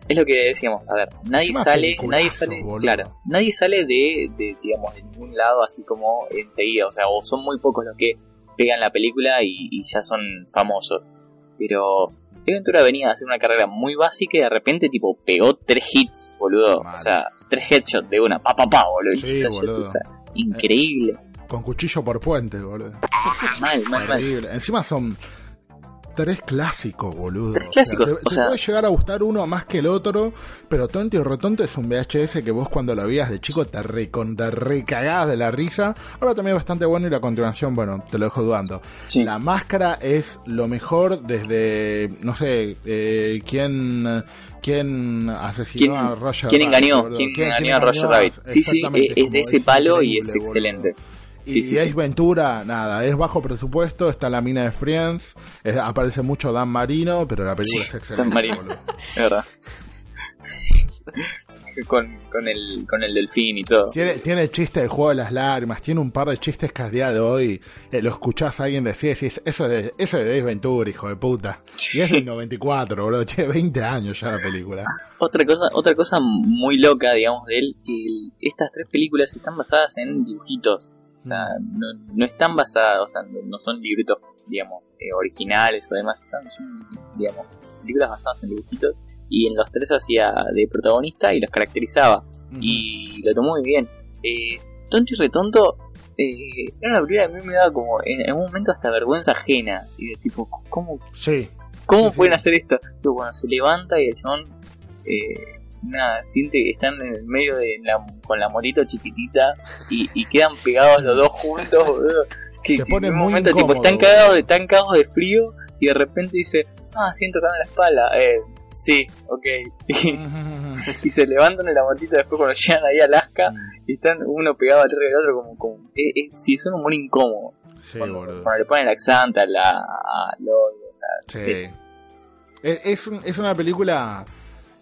es lo que decíamos, a ver, nadie sale, nadie sale, boludo. claro, nadie sale de, de, digamos, de ningún lado así como enseguida, o sea, o son muy pocos los que pegan la película y, y ya son famosos. Pero Ace Ventura venía a hacer una carrera muy básica y de repente tipo pegó tres hits, boludo. Mal. O sea, tres headshots de una, pa pa pa, boludo. Sí, Y esa- boludo. o sea, *laughs* increíble. con cuchillo por puente, boludo. Mal, mal, mal. Horrible. Encima son tres clásicos, boludo. Tres clásicos, te, o te sea- puede llegar a gustar uno más que el otro, pero Tonto y Rotonto es un VHS que vos cuando lo veías de chico te, recon- te recagabas de la risa. Ahora también es bastante bueno y la continuación, bueno, te lo dejo dudando. Sí. La máscara es lo mejor desde, no sé, eh, quién, quién asesinó ¿Quién- a Roger ¿Quién Rabbit, engañó? ¿Quién, ¿Quién- engañó a Roger Rabbit? Sí, sí, es, es de ese palo y es boludo. Sí, y sí, Ace sí. Ventura, nada, es bajo presupuesto, está la mina de Friends, es- aparece mucho Dan Marino, pero la película es excelente. Dan Marino. Es verdad. *laughs* con, con, el, con el delfín y todo. Tiene, tiene el chiste del juego de las lágrimas, tiene un par de chistes que a día de hoy eh, lo escuchás a alguien decir, decís, eso es de, eso es de Ace Ventura, hijo de puta. Y es del 94, boludo, tiene 20 años ya la película. *laughs* Otra cosa, otra cosa muy loca, digamos, de él, que estas tres películas están basadas en dibujitos. O sea, no, no están basadas, o sea, no, son libretos, digamos, eh, originales o demás, son, digamos, películas basadas en dibujitos. Y en los tres hacía de protagonista y los caracterizaba. y lo tomó muy bien. Eh, tonto y retonto, eh, era una película que a mí me daba como en algún momento hasta vergüenza ajena. Y de tipo, ¿cómo, Sí, cómo Sí, pueden sí. hacer esto? Tipo, bueno, se levanta y el chabón, eh, nada, siente que están en el medio de la, con la morito chiquitita y, y quedan pegados los dos juntos, boludo. Que, Se que pone en un muy momento, tipo, incómodo, están boludo. cagados de, están cagados de frío y de repente dice, ah, siento acá en la espalda. Eh, sí, ok. y se levantan en la motita después cuando llegan ahí a Alaska y están uno pegado atrás del otro como, como eh, eh, sí, es un humor incómodo. sí, cuando, boludo. cuando le ponen laxante a la a Sí. Es, es, un- es una película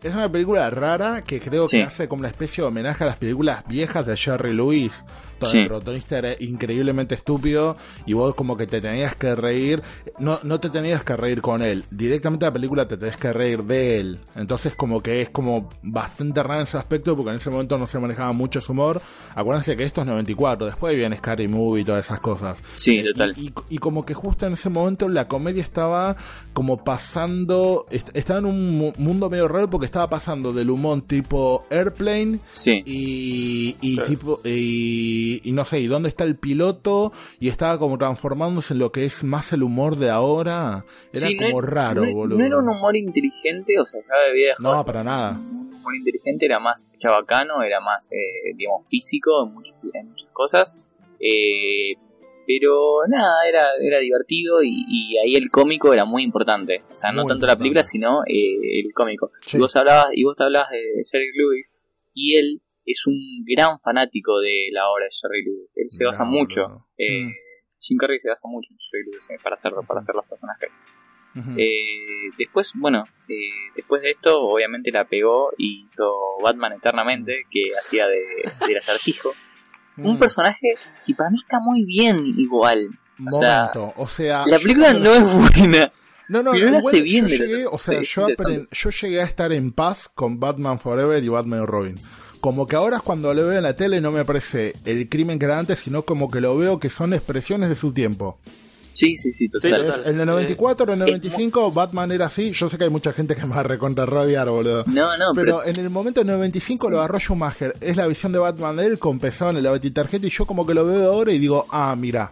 Es una película rara que creo Sí. que hace como una especie de homenaje a las películas viejas de Jerry Lewis, donde Sí. el protagonista era increíblemente estúpido y vos como que te tenías que reír, no, no te tenías que reír con él, directamente la película te tenés que reír de él. Entonces como que es como bastante raro en ese aspecto porque en ese momento no se manejaba mucho su humor. Acuérdense que esto es 94, después viene Scary Movie y todas esas cosas. Sí, Eh, total. Y, y- y como que justo en ese momento la comedia estaba como pasando, est- estaba en un mu- mundo medio raro porque estaba pasando del humor tipo Airplane Sí. y, y Sí. tipo y, y no sé, y dónde está el piloto y estaba como transformándose en lo que es más el humor de ahora. Era Sí, no como raro, no, boludo. no era un humor inteligente, o sea, ya debía de No, para nada. Un humor inteligente era más chabacano, era más, eh, digamos, físico en, muchos- en muchas cosas. Eh, pero nada, era, era divertido y, y ahí el cómico era muy importante. O sea, no Muy tanto la película, sino eh, el cómico. Sí. Y vos hablabas, y vos te hablabas de Jerry Lewis, y él es un gran fanático de la obra de Jerry Lewis. Él se basa No, mucho. Eh, Mm. Jim Carrey se basa mucho en Jerry Lewis eh, para hacer, para hacer los personajes. Eh, después, bueno, eh, después de esto, obviamente la pegó y hizo Batman Eternamente, que hacía de, del acertijo. *laughs* Un Mm. personaje que para mí está muy bien igual. o sea, Momento, o sea, La película no es *laughs* buena. No, no, Pero igual bien yo llegué, o sea, yo, yo llegué a estar en paz con Batman Forever y Batman Robin. Como que ahora cuando lo veo en la tele no me parece el crimen que era antes, sino como que lo veo que son expresiones de su tiempo. Sí, sí, sí, total. total. En el 94, en el Eh, 95, Batman era así. Yo sé que hay mucha gente que me va a recontra radiar, boludo. No, no, pero, Pero en el momento del 95 lo agarró Schumacher. Es la visión de Batman de él con pezón en la tarjeta y yo como que lo veo ahora y digo, ah, mira.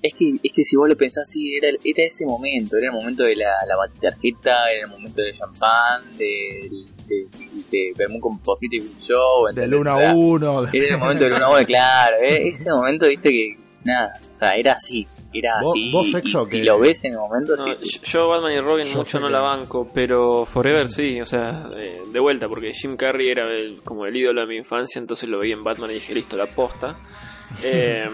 es que, es que si vos lo pensás así, era, era ese momento, era el momento de la, la tarjeta, era el momento de champán, de, de, de, de con Pofito y un show. Del ¿entendés? 1 O sea, a 1. Era el momento del 1 a 1, claro. eh, Ese momento, viste que, nada, o sea, era así. Era Vos- así. vos, y Sexo, si que- lo ves en el momento, No, sí. yo Batman y Robin Yo mucho no que- la banco, pero Forever sí, o sea, eh, de vuelta, porque Jim Carrey era el- como el ídolo de mi infancia, entonces lo veía en Batman y dije, listo, la posta. *laughs* Eh,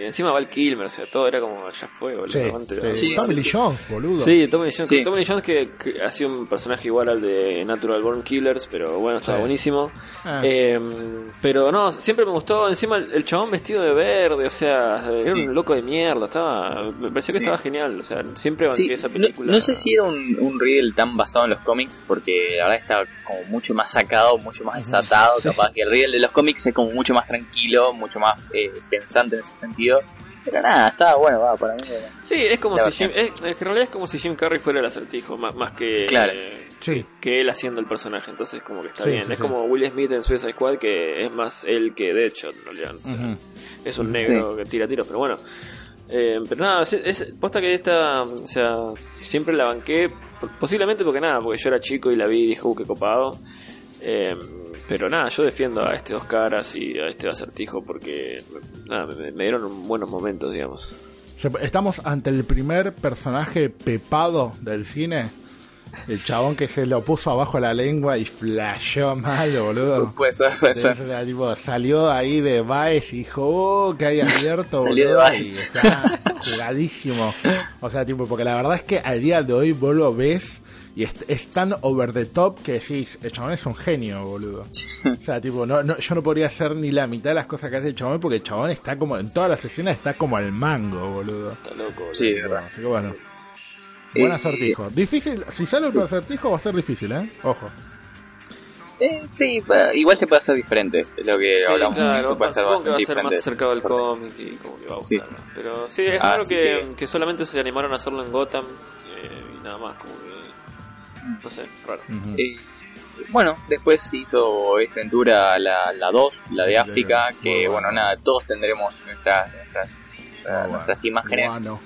y encima Val Kilmer, o sea, todo era como, ya fue, boludo. Sí, antes- sí. Tommy sí, Lee sí. Jones, boludo. Sí, Tommy Lee Jones, Sí. Tommy Lee Jones que, que hacía un personaje igual al de Natural Born Killers, pero bueno, estaba Sí. buenísimo. Ah. Eh, pero no, siempre me gustó encima el, el chabón vestido de verde, o sea, era un loco de mierda, estaba, me pareció que estaba genial, o sea, siempre banqué Sí, esa película. no sé si era un, un Riddle tan basado en los cómics, porque la verdad está como mucho más sacado, mucho más desatado. Sí. Capaz que el Riddle de los cómics es como mucho más tranquilo, mucho más eh, pensante en ese sentido. Pero nada, estaba bueno, va, para mí. era- Sí, es como si Jim, es, en realidad es como si Jim Carrey fuera el acertijo, más, más que Claro. eh, Sí. que él haciendo el personaje, entonces como que está Sí, bien. sí, es sí. como Will Smith en Suicide Squad, que es más él que Deadshot, en realidad. o sea. Es un negro que tira tiros, pero bueno. Eh, pero nada, es, es- posta que esta, o sea, siempre la banqué, posiblemente porque nada, porque yo era chico y la vi y dije, uh, qué copado. Eh, pero nada, yo defiendo a este dos caras y a este acertijo porque nada, me, me dieron buenos momentos, digamos. Estamos ante el primer personaje pepado del cine. El chabón que se lo puso abajo la lengua y flasheó mal, boludo. *laughs* Puede ser, puede tipo, salió ahí de Baez y dijo, oh, que hay abierto, *laughs* Salió de boludo, Baez. y está jugadísimo. O sea, tipo, porque la verdad es que al día de hoy vos lo ves y es, es tan over the top que decís, el chabón es un genio, boludo. O sea, tipo, no, no, yo no podría hacer ni la mitad de las cosas que hace el chabón porque el chabón está como, en todas las escenas está como al mango, boludo. Está loco, boludo. Sí, de verdad. Así que bueno. Buen Eh, acertijo. Difícil, si sale otro acertijo va a ser difícil, ¿eh? Ojo. Eh, sí, igual se puede hacer diferente, es lo que Sí, hablamos. claro, puede hacer supongo que va a ser más acercado al cómic y como que va a Sí, gustar. ¿no? Pero sí, es que, que- que solamente se animaron a hacerlo en Gotham eh, y nada más, como que. No sé, raro. Eh, bueno, después se hizo Ace Ventura la, la 2, la de África, que bueno. bueno, nada, todos tendremos nuestras, nuestras, nuestras bueno. imágenes. Bueno.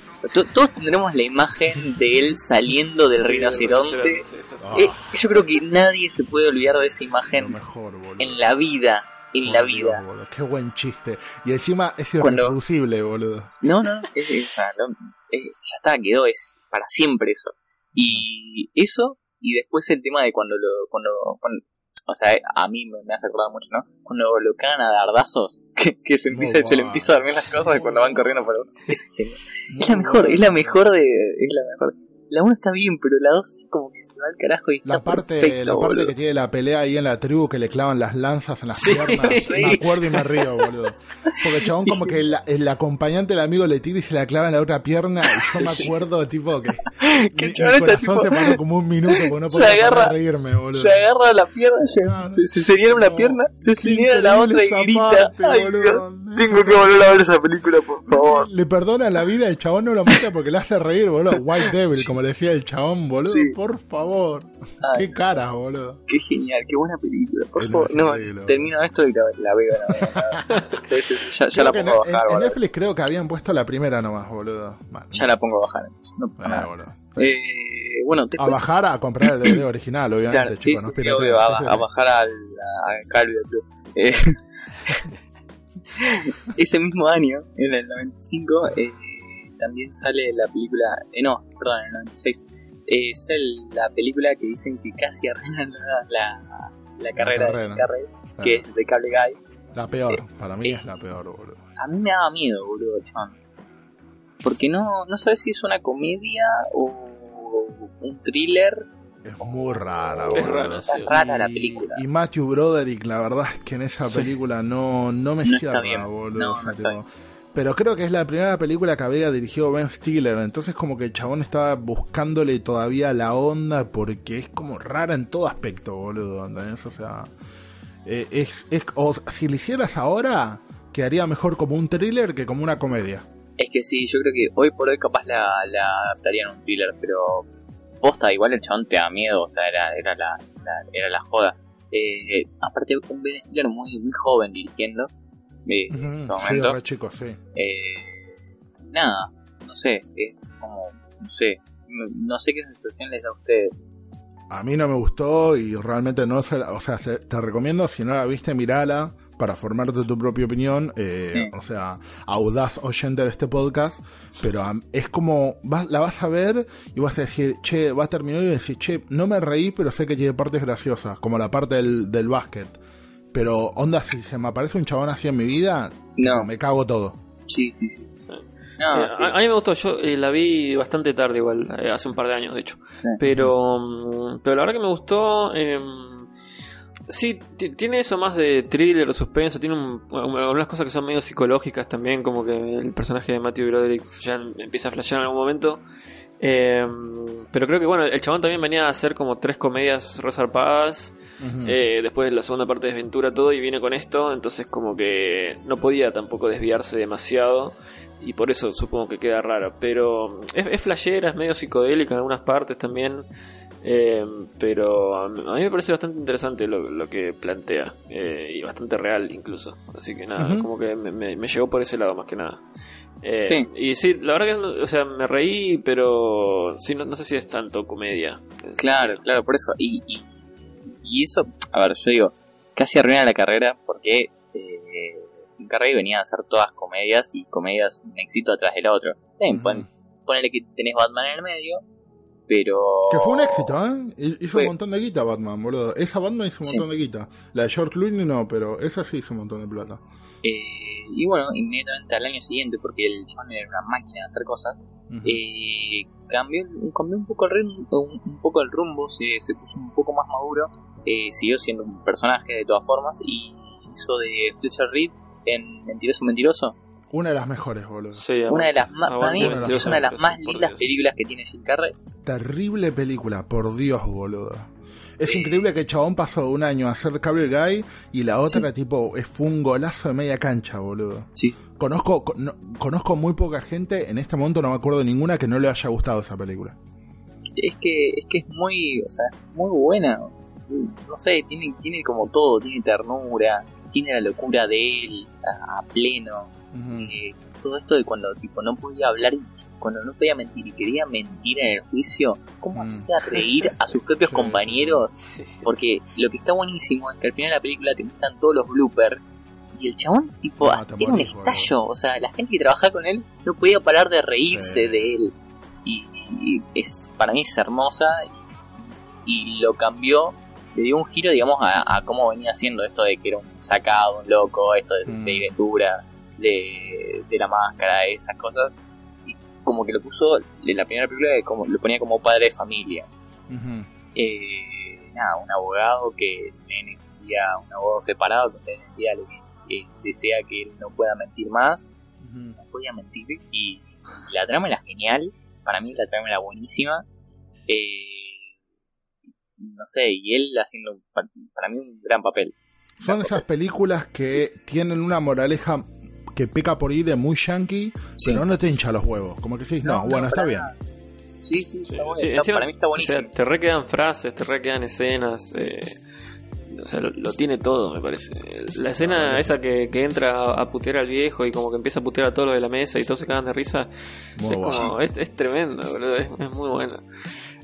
Todos tendremos la imagen de él saliendo del Sí, rinoceronte. sí, está- Ah, Eh, yo creo que nadie se puede olvidar de esa imagen mejor, en la vida. En la Dios, vida. boludo, Qué buen chiste. Y encima es Cuando- irreproducible, boludo. No, no, es, es- o sea, no, eh, ya está, quedó, es para siempre eso. Y eso, y después el tema de cuando lo, cuando, cuando- o sea, a mí me, me hace acordar mucho, ¿no? Cuando lo cagan a dardazos, *laughs* que, que se empieza, se le empieza a dormir las cosas cuando van corriendo por es *laughs* genial. Es la mejor, es la mejor de, es la mejor. La 1 está bien, pero la 2 es como que se va al carajo y La está parte, perfecto, la parte boludo. que tiene la pelea ahí en la tribu que le clavan las lanzas en las Sí, piernas. *laughs* sí. Me acuerdo y me río, boludo. Porque el chabón como que el, el acompañante del amigo le tira y se la clava en la otra pierna. Y yo me *laughs* acuerdo, tipo, que, *laughs* Que el mi, mi está, corazón tipo- se paró como un minuto porque no podía agarra- reírme, boludo. Se agarra la pierna, se, se, se señala una No. pierna, se señala la otra y grita. esa parte, Ay, boludo. Dios, tengo que volver a ver esa película, por favor. Le perdona la vida, el chabón no lo mata porque le hace reír, boludo. White Devil, como decía el chabón, boludo. Sí. Por favor. Ay, Qué cara, boludo. qué genial, qué buena película. Por favor, no, termino esto y la, la veo. La veo, la veo. *laughs* Entonces, ya, la pongo a bajar, en, en. Netflix creo que habían puesto la primera nomás, boludo. Ya la pongo a bajar. No pasa eh, nada. boludo. Eh, bueno, A bajar a comprar el DVD original, obviamente, Claro, sí, chicos. sí, no sí, pirateen. obvio, a, bajar al, a Calvio. Eh, *laughs* *laughs* ese mismo año, en el 95, eh, también sale la película, eh, no, perdón, en el 96, eh, sale la película que dicen que casi *laughs* arruina la, la, la carrera, carrera. de Carrey, que es de Cable Guy. La peor, para mí eh, es la peor, boludo. A mí me daba miedo, boludo, chaval. Porque no, no sabes si es una comedia o un thriller. Es muy rara, Es boludo. rara, sí. Está rara la Y- película. Y Matthew Broderick, la verdad es que en esa Sí. película no, no me No cierra, bien. boludo. No, o sea, no está tipo, Pero creo que es la primera película que había dirigido Ben Stiller, entonces como que el chabón estaba buscándole todavía la onda porque es como rara en todo aspecto, boludo. ¿entendés? O sea, eh, es, es, o si lo hicieras ahora, quedaría mejor como un thriller que como una comedia. Es que sí, yo creo que hoy por hoy capaz la, la adaptarían un thriller, pero posta, igual el chabón te da miedo, o sea, era, era, la, era la joda. Eh, aparte, un Ben Stiller muy, muy joven dirigiendo, eh, en Ujú, ese sí, momento. re chico, sí. Eh, nada, no sé, es como, no sé, no, sé qué sensación les da a ustedes. A mí no me gustó y realmente no se la- o sea, se- te recomiendo si no la viste, mirala para formarte tu propia opinión, eh, Sí. o sea, audaz oyente de este podcast, pero es como, vas- la vas a ver y vas a decir, che, vas a terminar y vas a decir, che, no me reí, pero sé que tiene partes graciosas, como la parte del, del básquet. Pero, onda, si se me aparece un chabón así en mi vida, No, me cago todo. sí, sí, sí. sí. Sí. No, Eh, sí. a, a mí me gustó, yo eh, la vi bastante tarde igual, eh, hace un par de años de hecho. Sí. Pero, mm, pero la verdad que me gustó. eh, sí, ti- tiene eso más de thriller o suspenso. Tiene un- algunas cosas que son medio psicológicas también, como que el personaje de Matthew Broderick ya empieza a flashear en algún momento. Eh, pero creo que bueno, el chabón también venía a hacer como tres comedias resarpadas. Ujú. Eh, después la segunda parte desventura todo y viene con esto, entonces como que no podía tampoco desviarse demasiado y por eso supongo que queda rara. Pero es, es flashera, es medio psicodélica en algunas partes también, eh, pero a mí me parece bastante interesante lo, lo que plantea eh, y bastante real incluso. Así que nada, como que me, me- me llegó por ese lado más que nada. Eh, Sí. Y sí, la verdad que, o sea, me reí, pero sí, no, no sé si es tanto comedia. Es- Claro, claro, por eso. Y, y, y eso, a ver, yo digo, casi arruina la carrera porque eh, Jim Carrey venía a hacer todas comedias y comedias un éxito atrás del otro. Ujú. pon- ponele que tenés Batman en el medio, pero... Que fue un éxito, ¿eh? Hi- Hizo Fue. un montón de guita Batman, boludo. Esa Batman hizo un Sí. montón de guita. La de George Clooney no, pero esa sí hizo un montón de plata. Eh, y bueno, inmediatamente al año siguiente, porque el chabón era una máquina de hacer cosas, eh, cambió, cambió un poco el ritmo, un, un poco el rumbo, se, se puso un poco más maduro, eh, siguió siendo un personaje de todas formas y hizo de Fletcher Reed en Mentiroso Mentiroso, Una de las mejores, boludo. Sí, una de las más, para mí Mentiroso es una de las más lindas películas que tiene Jim Carrey. Terrible película, por Dios, boludo. Es Sí. increíble que el chabón pasó un año a hacer Cable Guy y la otra, tipo, es- fue un golazo de media cancha, boludo. Sí, Conozco, con- no- conozco muy poca gente, en este momento no me acuerdo de ninguna que no le haya gustado esa película. es que es que es muy, o sea, muy buena. No sé, tiene tiene como todo, tiene ternura, tiene la locura de él a, a pleno. Eh, todo esto de cuando tipo no podía hablar, cuando no podía mentir y quería mentir en el juicio, cómo Mm. hacía reír a sus propios *laughs* Sí. compañeros. Porque lo que está buenísimo es que al final de la película te muestran todos los bloopers. Y el chabón, tipo, te era un estallo. O sea, la gente que trabajaba con él no podía parar de reírse Sí. de él. Y, y es para mí es hermosa. Y, y lo cambió, le dio un giro, digamos, a, a cómo venía haciendo esto de que era un sacado, un loco, esto de, Mm. de Ventura, de, de la máscara, esas cosas. Y como que lo puso en la primera película como lo ponía como padre de familia. Eh, nada un abogado que nene un día un abogado separado que nene un día le eh, desea que él no pueda mentir más. No podía mentir y la trama era genial para mí la trama era buenísima. Eh, no sé y él haciendo pa- para mí un gran papel. Son esas películas que tienen una moraleja que peca por ahí de muy yankee, Sí. pero no te hincha los huevos. Como que sí, no, No, no, bueno, está bien. sí sí, Sí, está bueno, sí, está- encima, para mí está o sea, buenísimo te requedan frases, te requedan escenas. eh, o sea, lo, lo tiene todo, me parece. La escena esa que, que entra a, a putear al viejo y como que empieza a putear a todos los de la mesa y todos se cagan de risa. Es, como, es, es tremendo, boludo, es, es muy bueno.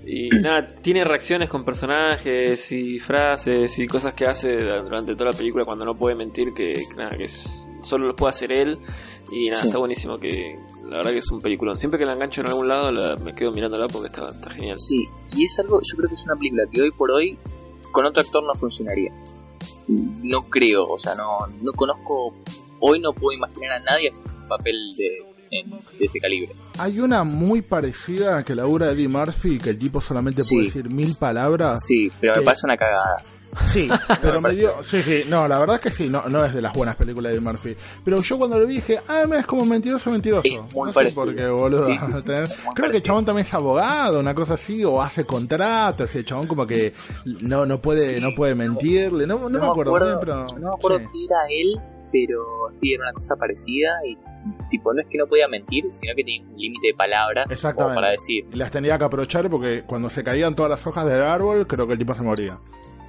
Y nada, tiene reacciones con personajes y frases y cosas que hace durante toda la película cuando no puede mentir, que, que nada, que es- solo lo puede hacer él. Y nada, Sí. está buenísimo, que la verdad que es un peliculón. Siempre que la engancho en algún lado la- me quedo mirándola porque está, está genial. Sí, y es algo, yo creo que es una película que hoy por hoy con otro actor no funcionaría. No creo, o sea, no, no conozco, hoy no puedo imaginar a nadie haciendo un papel de, en- *laughs* de ese calibre. Hay una muy parecida que labura Eddie Murphy, que el tipo solamente Sí. puede decir mil palabras. Sí, pero me ¿Qué? parece una cagada. Sí, *laughs* pero me parece. dio. Sí, sí, no, la verdad es que sí, no, no es de las buenas películas de Eddie Murphy. Pero yo cuando lo vi dije, ah, es como mentiroso, mentiroso. Es muy no sé parecido. por qué, boludo. Sí, sí, sí, *laughs* Creo que el parecido. chabón también es abogado, una cosa así, o hace contratos, y el chabón como que no, no puede, Sí. no puede mentirle, no, no, me acuerdo bien, pero. no me acuerdo sí. si era él, pero sí, era una cosa parecida y tipo, no es que no podía mentir, sino que tenía un límite de palabras para decir, Las tenía que aprovechar porque cuando se caían todas las hojas del árbol, creo que el tipo se moría.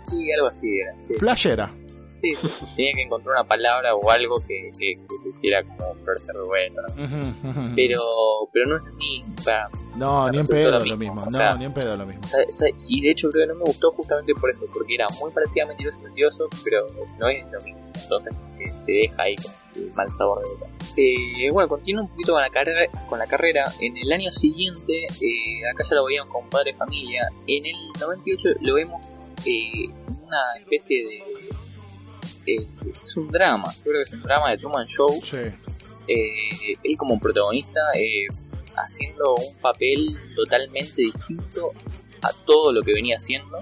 sí, algo así era. Sí. Flashera. Sí, tenía que encontrar una palabra o algo que, que, como florcer de vuelta, ¿no? Ujú, ujú. Pero, pero no es ni. sea, No, ni en pedo lo lo mismo, No, sea, ni en pedo lo mismo. o sea, o sea, y de hecho creo que no me gustó justamente por eso, porque era muy parecida a Mentiroso Mentiroso, pero no es lo mismo. Entonces te deja ahí con el mal sabor de boca. Eh, bueno, continúo un poquito con la carrera. Con la carrera. En el año siguiente, eh, acá ya lo veíamos con Padre Familia. En el 98 lo vemos eh, una especie de. eh, es un drama, yo creo que es un drama de Truman Show. Sí. eh, él como protagonista eh, haciendo un papel totalmente distinto a todo lo que venía haciendo.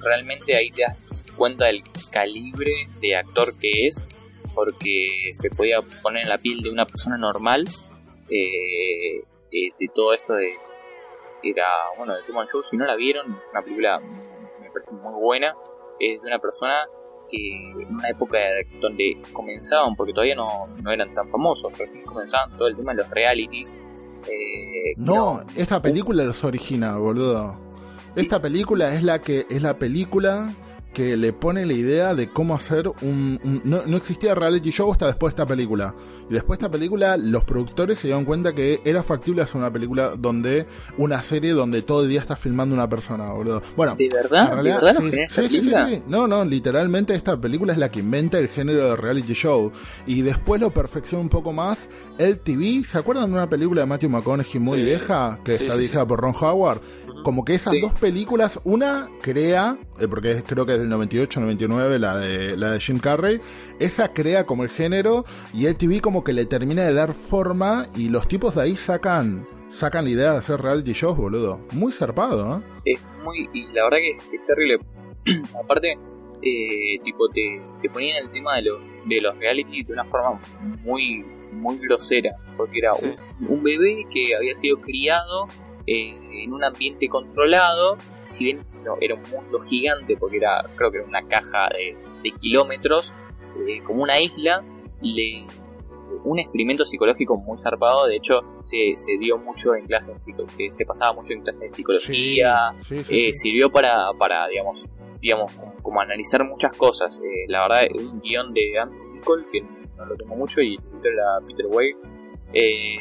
Realmente ahí te das cuenta del calibre de actor que es, porque se podía poner en la piel de una persona normal. eh, eh, de todo esto de era bueno de Truman Show si no la vieron es una película me parece muy buena es de una persona que en una época donde comenzaban porque todavía no, no eran tan famosos recién comenzaban todo el tema de los realities eh, No, esta película los origina, boludo. Esta película es la que es la película que le pone la idea de cómo hacer un... un- no, no existía reality show hasta después de esta película. Y después de esta película, los productores se dieron cuenta que era factible hacer una película donde... Una serie donde todo el día está filmando una persona, boludo. Bueno, de verdad en de realidad, verdad sí, sí, sí, sí. No, no, literalmente esta película es la que inventa el género de reality show. Y después lo perfecciona un poco más. El TV, ¿se acuerdan de una película de Matthew McConaughey muy Sí. vieja? Que Sí, está sí, dirigida por Ron Howard. Como que esas Sí. dos películas, una crea, porque es- creo que es del 98, 99, la de, la de Jim Carrey, esa crea como el género y el TV como que le termina de dar forma y los tipos de ahí sacan sacan la idea de hacer reality shows, boludo. Muy zarpado, ¿eh? es muy y la verdad que es, es terrible *clears throat* aparte eh, tipo te, te ponían el tema de los de los reality de una forma muy muy grosera porque era Sí. un, un bebé que había sido criado eh, en un ambiente controlado si bien no, era un mundo gigante porque era creo que era una caja de, de kilómetros eh, como una isla le un experimento psicológico muy zarpado de hecho se, se dio mucho en clases que se pasaba mucho en clases de psicología sí, sí, eh, sirvió para, para digamos, digamos como, como analizar muchas cosas. Eh, la verdad, es un guion de Andrew Nichol, que no lo tengo mucho, y escritor era Peter. Eh,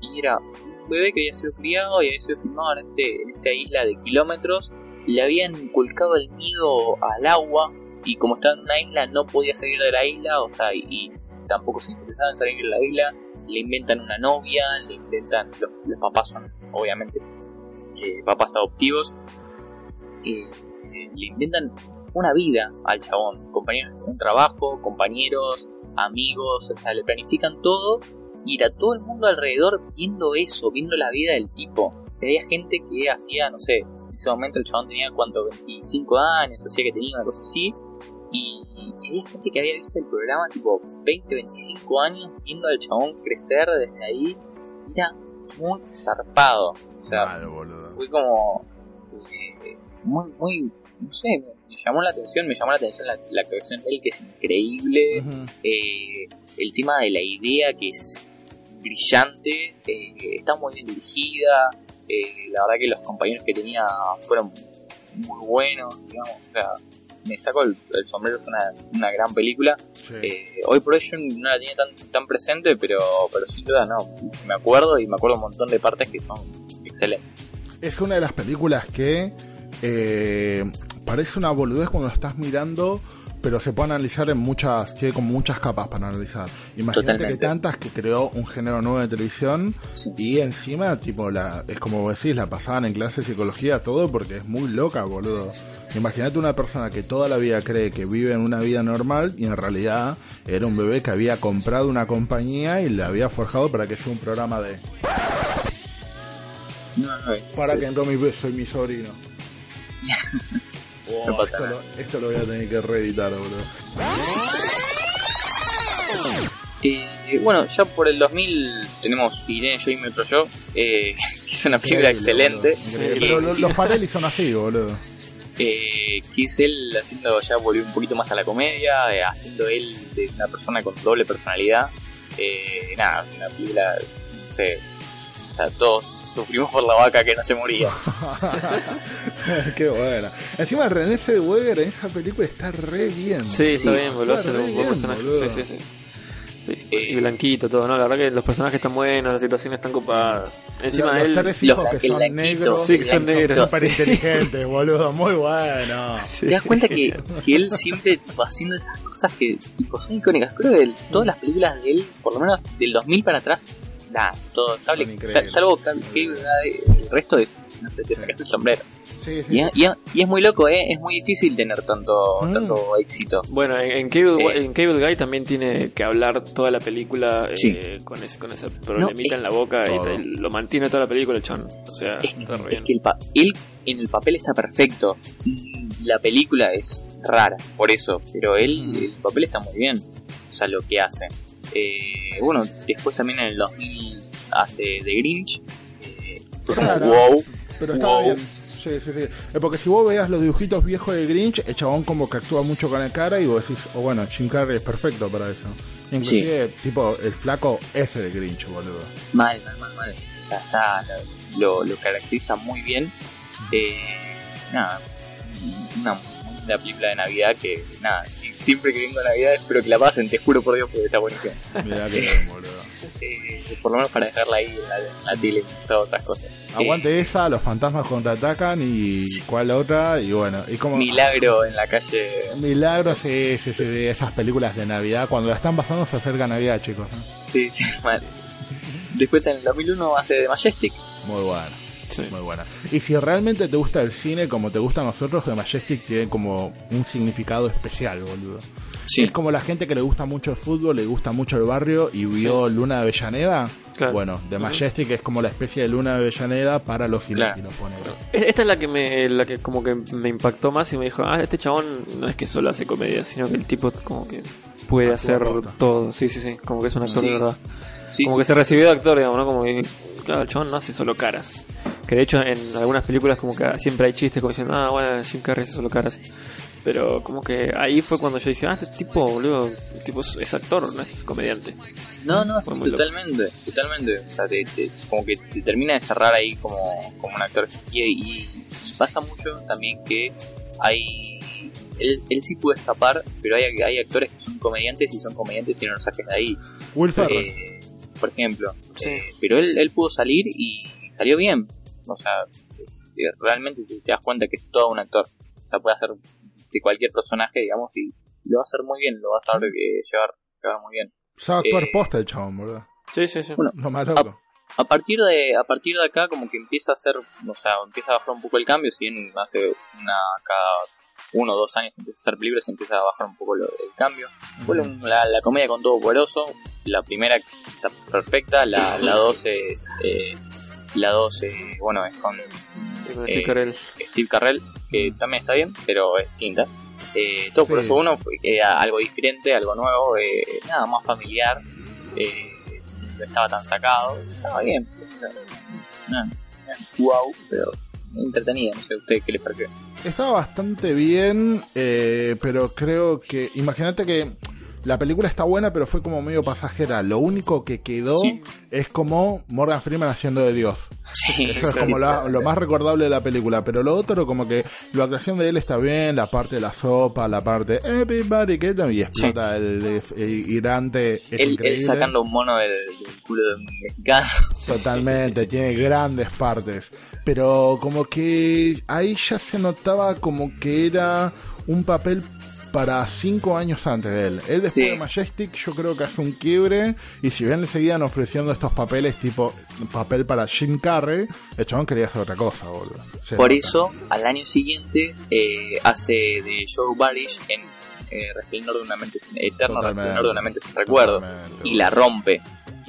y era un bebé que había sido criado y había sido filmado en, este, en esta isla de kilómetros. Le habían inculcado el miedo al agua, y como estaba en una isla, no podía salir de la isla, o sea, y, tampoco se interesaba en salir de la isla. Le inventan una novia, le inventan. Los, los papás son, obviamente, eh, papás adoptivos eh, eh, le inventan una vida al chabón, compañeros, un trabajo, compañeros, amigos, o sea, le planifican todo y era todo el mundo alrededor viendo eso, viendo la vida del tipo. Había gente que hacía, no sé, en ese momento el chabón tenía cuánto, 25 años, hacía que tenía una cosa así. Y, y había gente que había visto el programa tipo 20, 25 años viendo al chabón crecer desde ahí. Era muy zarpado. O sea, Mal, boludo. fue como eh, muy, muy, no sé, me, llamó la atención, me llamó la atención la, la actuación de él que es increíble, eh, el tema de la idea que es brillante, eh, está muy bien dirigida, eh, la verdad que los compañeros que tenía fueron muy buenos, digamos, o sea, me saco el, el sombrero, es una, una gran película. Sí. Eh, hoy por hoy yo no la tenía tan, tan presente, pero, pero sin duda no, me acuerdo y me acuerdo un montón de partes que son excelentes. Es una de las películas que eh, parece una boludez cuando lo estás mirando, pero se puede analizar en muchas, tiene como muchas capas para analizar. Imagínate que Totalmente. tantas que creó un género nuevo de televisión Sí. y encima, tipo, la, es como vos decís, la pasaban en clase de psicología, todo, porque es muy loca, boludo. Imagínate una persona que toda la vida cree que vive en una vida normal y en realidad era un bebé que había comprado una compañía y le había forjado para que sea un programa de... No, no, es- Para que es- entró mi soy mi sobrino. *laughs* Oh, No pasa esto, nada. lo, esto lo voy a tener que reeditar, boludo. Eh, bueno, ya por el 2000 tenemos Irene, yo y mi otro yo, eh, *laughs* que es una película excelente. Sí, Pero sí, lo- sí. los Farelli son así, boludo. eh, que es él haciendo ya volvió un poquito más a la comedia, eh, haciendo él de una persona con doble personalidad. Eh, nada, una película, no sé, o sea, todos sufrimos por la vaca que no se moría. *laughs* Qué buena. Encima René Zellweger en esa película está re bien. Sí, está Sí. bien, boludo. Está re un buen bien, personaje. boludo. Sí, sí, sí. Sí, y blanquito, todo, ¿no? La verdad que los personajes están buenos, las situaciones están copadas. Encima los, él. los que el son blanquito, negros. Sí, que son negros. Súper inteligentes, boludo. Muy bueno. *laughs* Sí. Te das cuenta que, que él siempre va haciendo esas cosas que tipo, son icónicas. Creo que el- todas las películas de él, por lo menos del 2000 para atrás, nada, todo increíbles. salvo el resto de, no sé, te sacas el sombrero. Sí, sí. Y, es- y es- y es muy loco, ¿eh? Es muy difícil tener tanto, Mm. tanto éxito. Bueno, en, en Cable, Eh. en Cable Guy también tiene que hablar toda la película eh, con, ese, con ese problemita es- en la boca Todo. y te- lo mantiene toda la película el chon. O sea, Es, está re es bien. que el pa- él en el papel está perfecto. La película es rara, por eso. Pero él, Mm. el papel está muy bien. O sea, lo que hace. Eh, bueno, después también en el 2000 hace The Grinch. Eh, fue como Claro. wow. Pero Wow. bien. Sí, sí, sí. Eh, Porque si vos veas los dibujitos viejos de Grinch, el chabón como que actúa mucho con la cara y vos decís, oh, bueno, Jim Carrey es perfecto para eso. Inclusive, tipo, el flaco es el Grinch, boludo. Mal, mal, mal, mal. O sea, está, lo, lo caracteriza muy bien. Eh, nada, una linda película de Navidad que, nada, siempre que vengo a Navidad espero que la pasen, te juro por Dios, porque está buenísimo. Mirá que *laughs* boludo. Eh, por lo menos para dejarla ahí en la, en la tele y otras cosas. Aguante esa, los fantasmas contraatacan y cuál otra, y bueno, y como... Eh, Milagro en la calle. Milagro, sí, sí, sí, de esas películas de Navidad, cuando la están pasando se acerca Navidad, chicos. ¿no? Sí, sí, mal. Después en el 2001 hace de Majestic. Muy buena. Sí. Muy buena. Y si realmente te gusta el cine como te gusta a nosotros, The Majestic tiene como un significado especial, boludo. Sí. Es como la gente que le gusta mucho el fútbol, le gusta mucho el barrio y vio Luna de Avellaneda. Claro. Bueno, The. Majestic es como la especie de Luna de Avellaneda para los Claro. cinéfilos, ponele. E- Esta es la que me la que como que me impactó más y me dijo, ah, este chabón no es que solo hace comedia, sino que el tipo como que puede Actúa hacer todo. Sí, sí, sí, como que es un actor Sí. de verdad. Sí, como sí. que se recibió de actor, digamos, ¿no? Como que, claro, el chabón no hace solo caras. Que de hecho en algunas películas como que siempre hay chistes como diciendo, ah, bueno, Jim Carrey hace solo caras. Pero como que ahí fue cuando yo dije, ah, este tipo, boludo, el tipo es, actor, no es comediante. No, no, sí, loco. totalmente, totalmente. O sea, te, te- como que te termina de cerrar ahí como, como un actor. Y, y- pasa mucho también que hay... Él, él sí pudo escapar, pero hay, hay actores que son comediantes y son comediantes y no los saques de ahí. Will Ferrell. Eh, por ejemplo. Sí. Eh, pero él, él pudo salir y salió bien. O sea, es- realmente te, te das cuenta que es todo un actor. O sea, puede hacer de cualquier personaje, digamos, y lo va a hacer muy bien, lo va a saber eh, llevar, llevar muy bien. Sabe actuar eh, posta el chabón, boludo. Sí, sí, sí. Bueno, Lo más loco. a partir de a partir de acá como que empieza a hacer o sea empieza a bajar un poco el cambio si bien hace una cada uno o dos años empieza a hacer películas empieza a bajar un poco lo, el cambio. Fue la, la comedia con todo poderoso, la primera está perfecta, la, la dos es... eh, la dos, eh, bueno, es con con Eh, Steve Carell. Steve Carrell, que también está bien, pero es distinta. Eh, todo por Sí. eso uno fue- era algo diferente, algo nuevo, eh, nada más familiar, eh, no estaba tan sacado, estaba bien. No, wow, pero entretenida, no sé usted qué les pareció. Estaba bastante bien, eh, pero creo que. Imagínate que la película está buena, pero fue como medio pasajera. Lo único que quedó Sí. es como Morgan Freeman haciendo de Dios. Sí, Eso es como la- lo más recordable de la película. Pero lo otro, como que la actuación de él está bien, la parte de la sopa, la parte Everybody Get Down", y explota el, el hidrante. Es él, sacando un mono del, del culo de un mexicano. Totalmente, *laughs* tiene grandes partes. Pero como que ahí ya se notaba como que era un papel para cinco años antes de él. Él después Sí. de Majestic yo creo que hace un quiebre y si bien le seguían ofreciendo estos papeles tipo papel para Jim Carrey, el chabón quería hacer otra cosa, boludo. Se Por eso, al año siguiente, eh, hace de Joe Barish en eh, Resplandor de una mente sin, Eterno. Resplandor de una mente sin recuerdo. Totalmente, Y la rompe.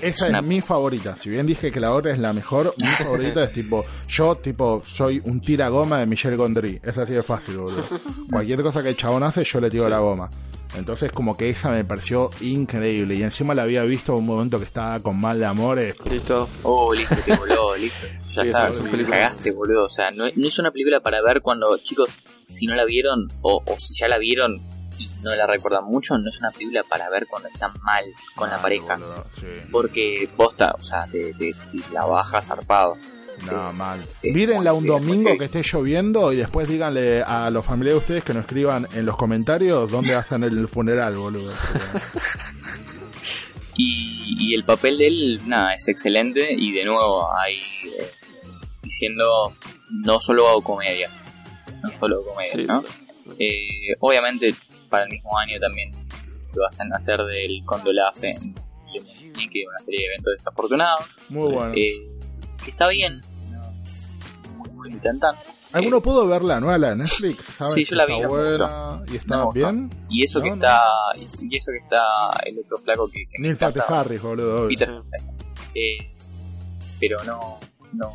Esa Es una- mi favorita. Si bien dije que la otra es la mejor, mi *laughs* favorita es tipo, yo tipo, soy un tira goma de Michelle Gondry. Es así de fácil, boludo. *laughs* Cualquier cosa que el chabón hace, yo le tiro la goma. Entonces como que esa me pareció increíble. Y encima la había visto en un momento que estaba con mal de amores. Listo. Oh, listo, te voló, listo. *laughs* Ya Sí, está, es cagaste, boludo. O sea, no, no es una película para ver cuando, chicos, si no la vieron, o, o si ya la vieron y no la recuerdan mucho, no es una película para ver cuando están mal con la Mal, pareja. boludo, sí. Porque posta, o sea, te, te- te la baja zarpado. No, mal. Sí, Mírenla un muy bien, domingo que esté lloviendo y después díganle a los familiares de ustedes que nos escriban en los comentarios dónde *laughs* hacen el funeral, boludo. *laughs* Y, y el papel de él, nada, es excelente. Y de nuevo, ahí eh, diciendo, no solo hago comedias. No solo comedias, Sí, ¿no? Eh, obviamente, para el mismo año también lo hacen hacer del Condolaf en que es una serie de eventos desafortunados. Muy bueno. Eh, que está bien, no, muy, muy tan tan. ¿Alguno pudo ver la nueva la de Netflix? ¿Sabes Sí, yo la está vi, no me buena y está No bien. Y eso que No, no. está, y eso que está el otro flaco que, que Neil Patrick Harris, boludo. Peter, eh, pero no, no,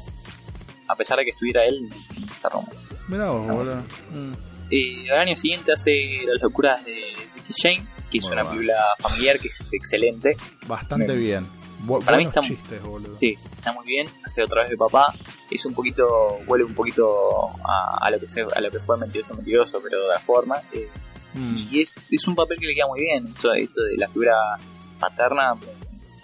a pesar de que estuviera él, no se rompe. Mirá vos, No. boludo. Mm. Eh, al año siguiente hace Las locuras de Vicky Shane, que es una película familiar que es excelente. Bastante Me- bien. Bu- Para mí está- chistes, boludo. Sí, está muy bien. Hace otra vez de papá. Es un poquito, huele un poquito a, a lo que se, a lo que fue mentiroso, mentiroso, pero de otra forma. Eh, Mm. y es, es un papel que le queda muy bien. Esto, esto de la figura paterna,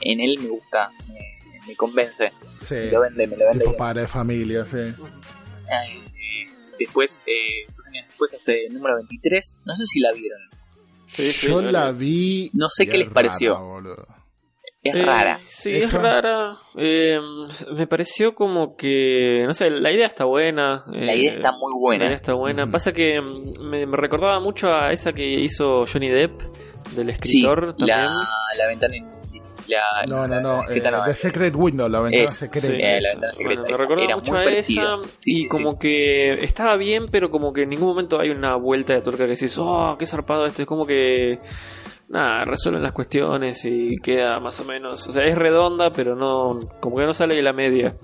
en él me gusta, me, me convence. Sí. Me lo vende, me lo vende Tipo padre de familia, sí. Eh, después, eh, años después hace número 23. No sé si la vieron. Sí, sí, Yo la vi. No sé qué es les pareció. boludo. Es Eh, rara. Sí, Es rara. Eh, me pareció como que, no sé, la idea está buena. La eh, idea está muy La buena. idea está buena. Pasa que mm, me, me recordaba mucho a esa que hizo Johnny Depp, del Sí, escritor también. la, la ventana. La, No, no, la- no. ¿qué eh? The Secret Window, la ventana Es, secreta. Sí, Eh, la ventana secreta. Bueno, me Era mucho muy a parecida. esa Sí, y sí, como sí. que estaba bien, pero como que en ningún momento hay una vuelta de tuerca que decís, oh, qué zarpado esto. Es como que, nada, resuelven las cuestiones y queda más o menos. O sea, es redonda, pero no, como que no sale de la media.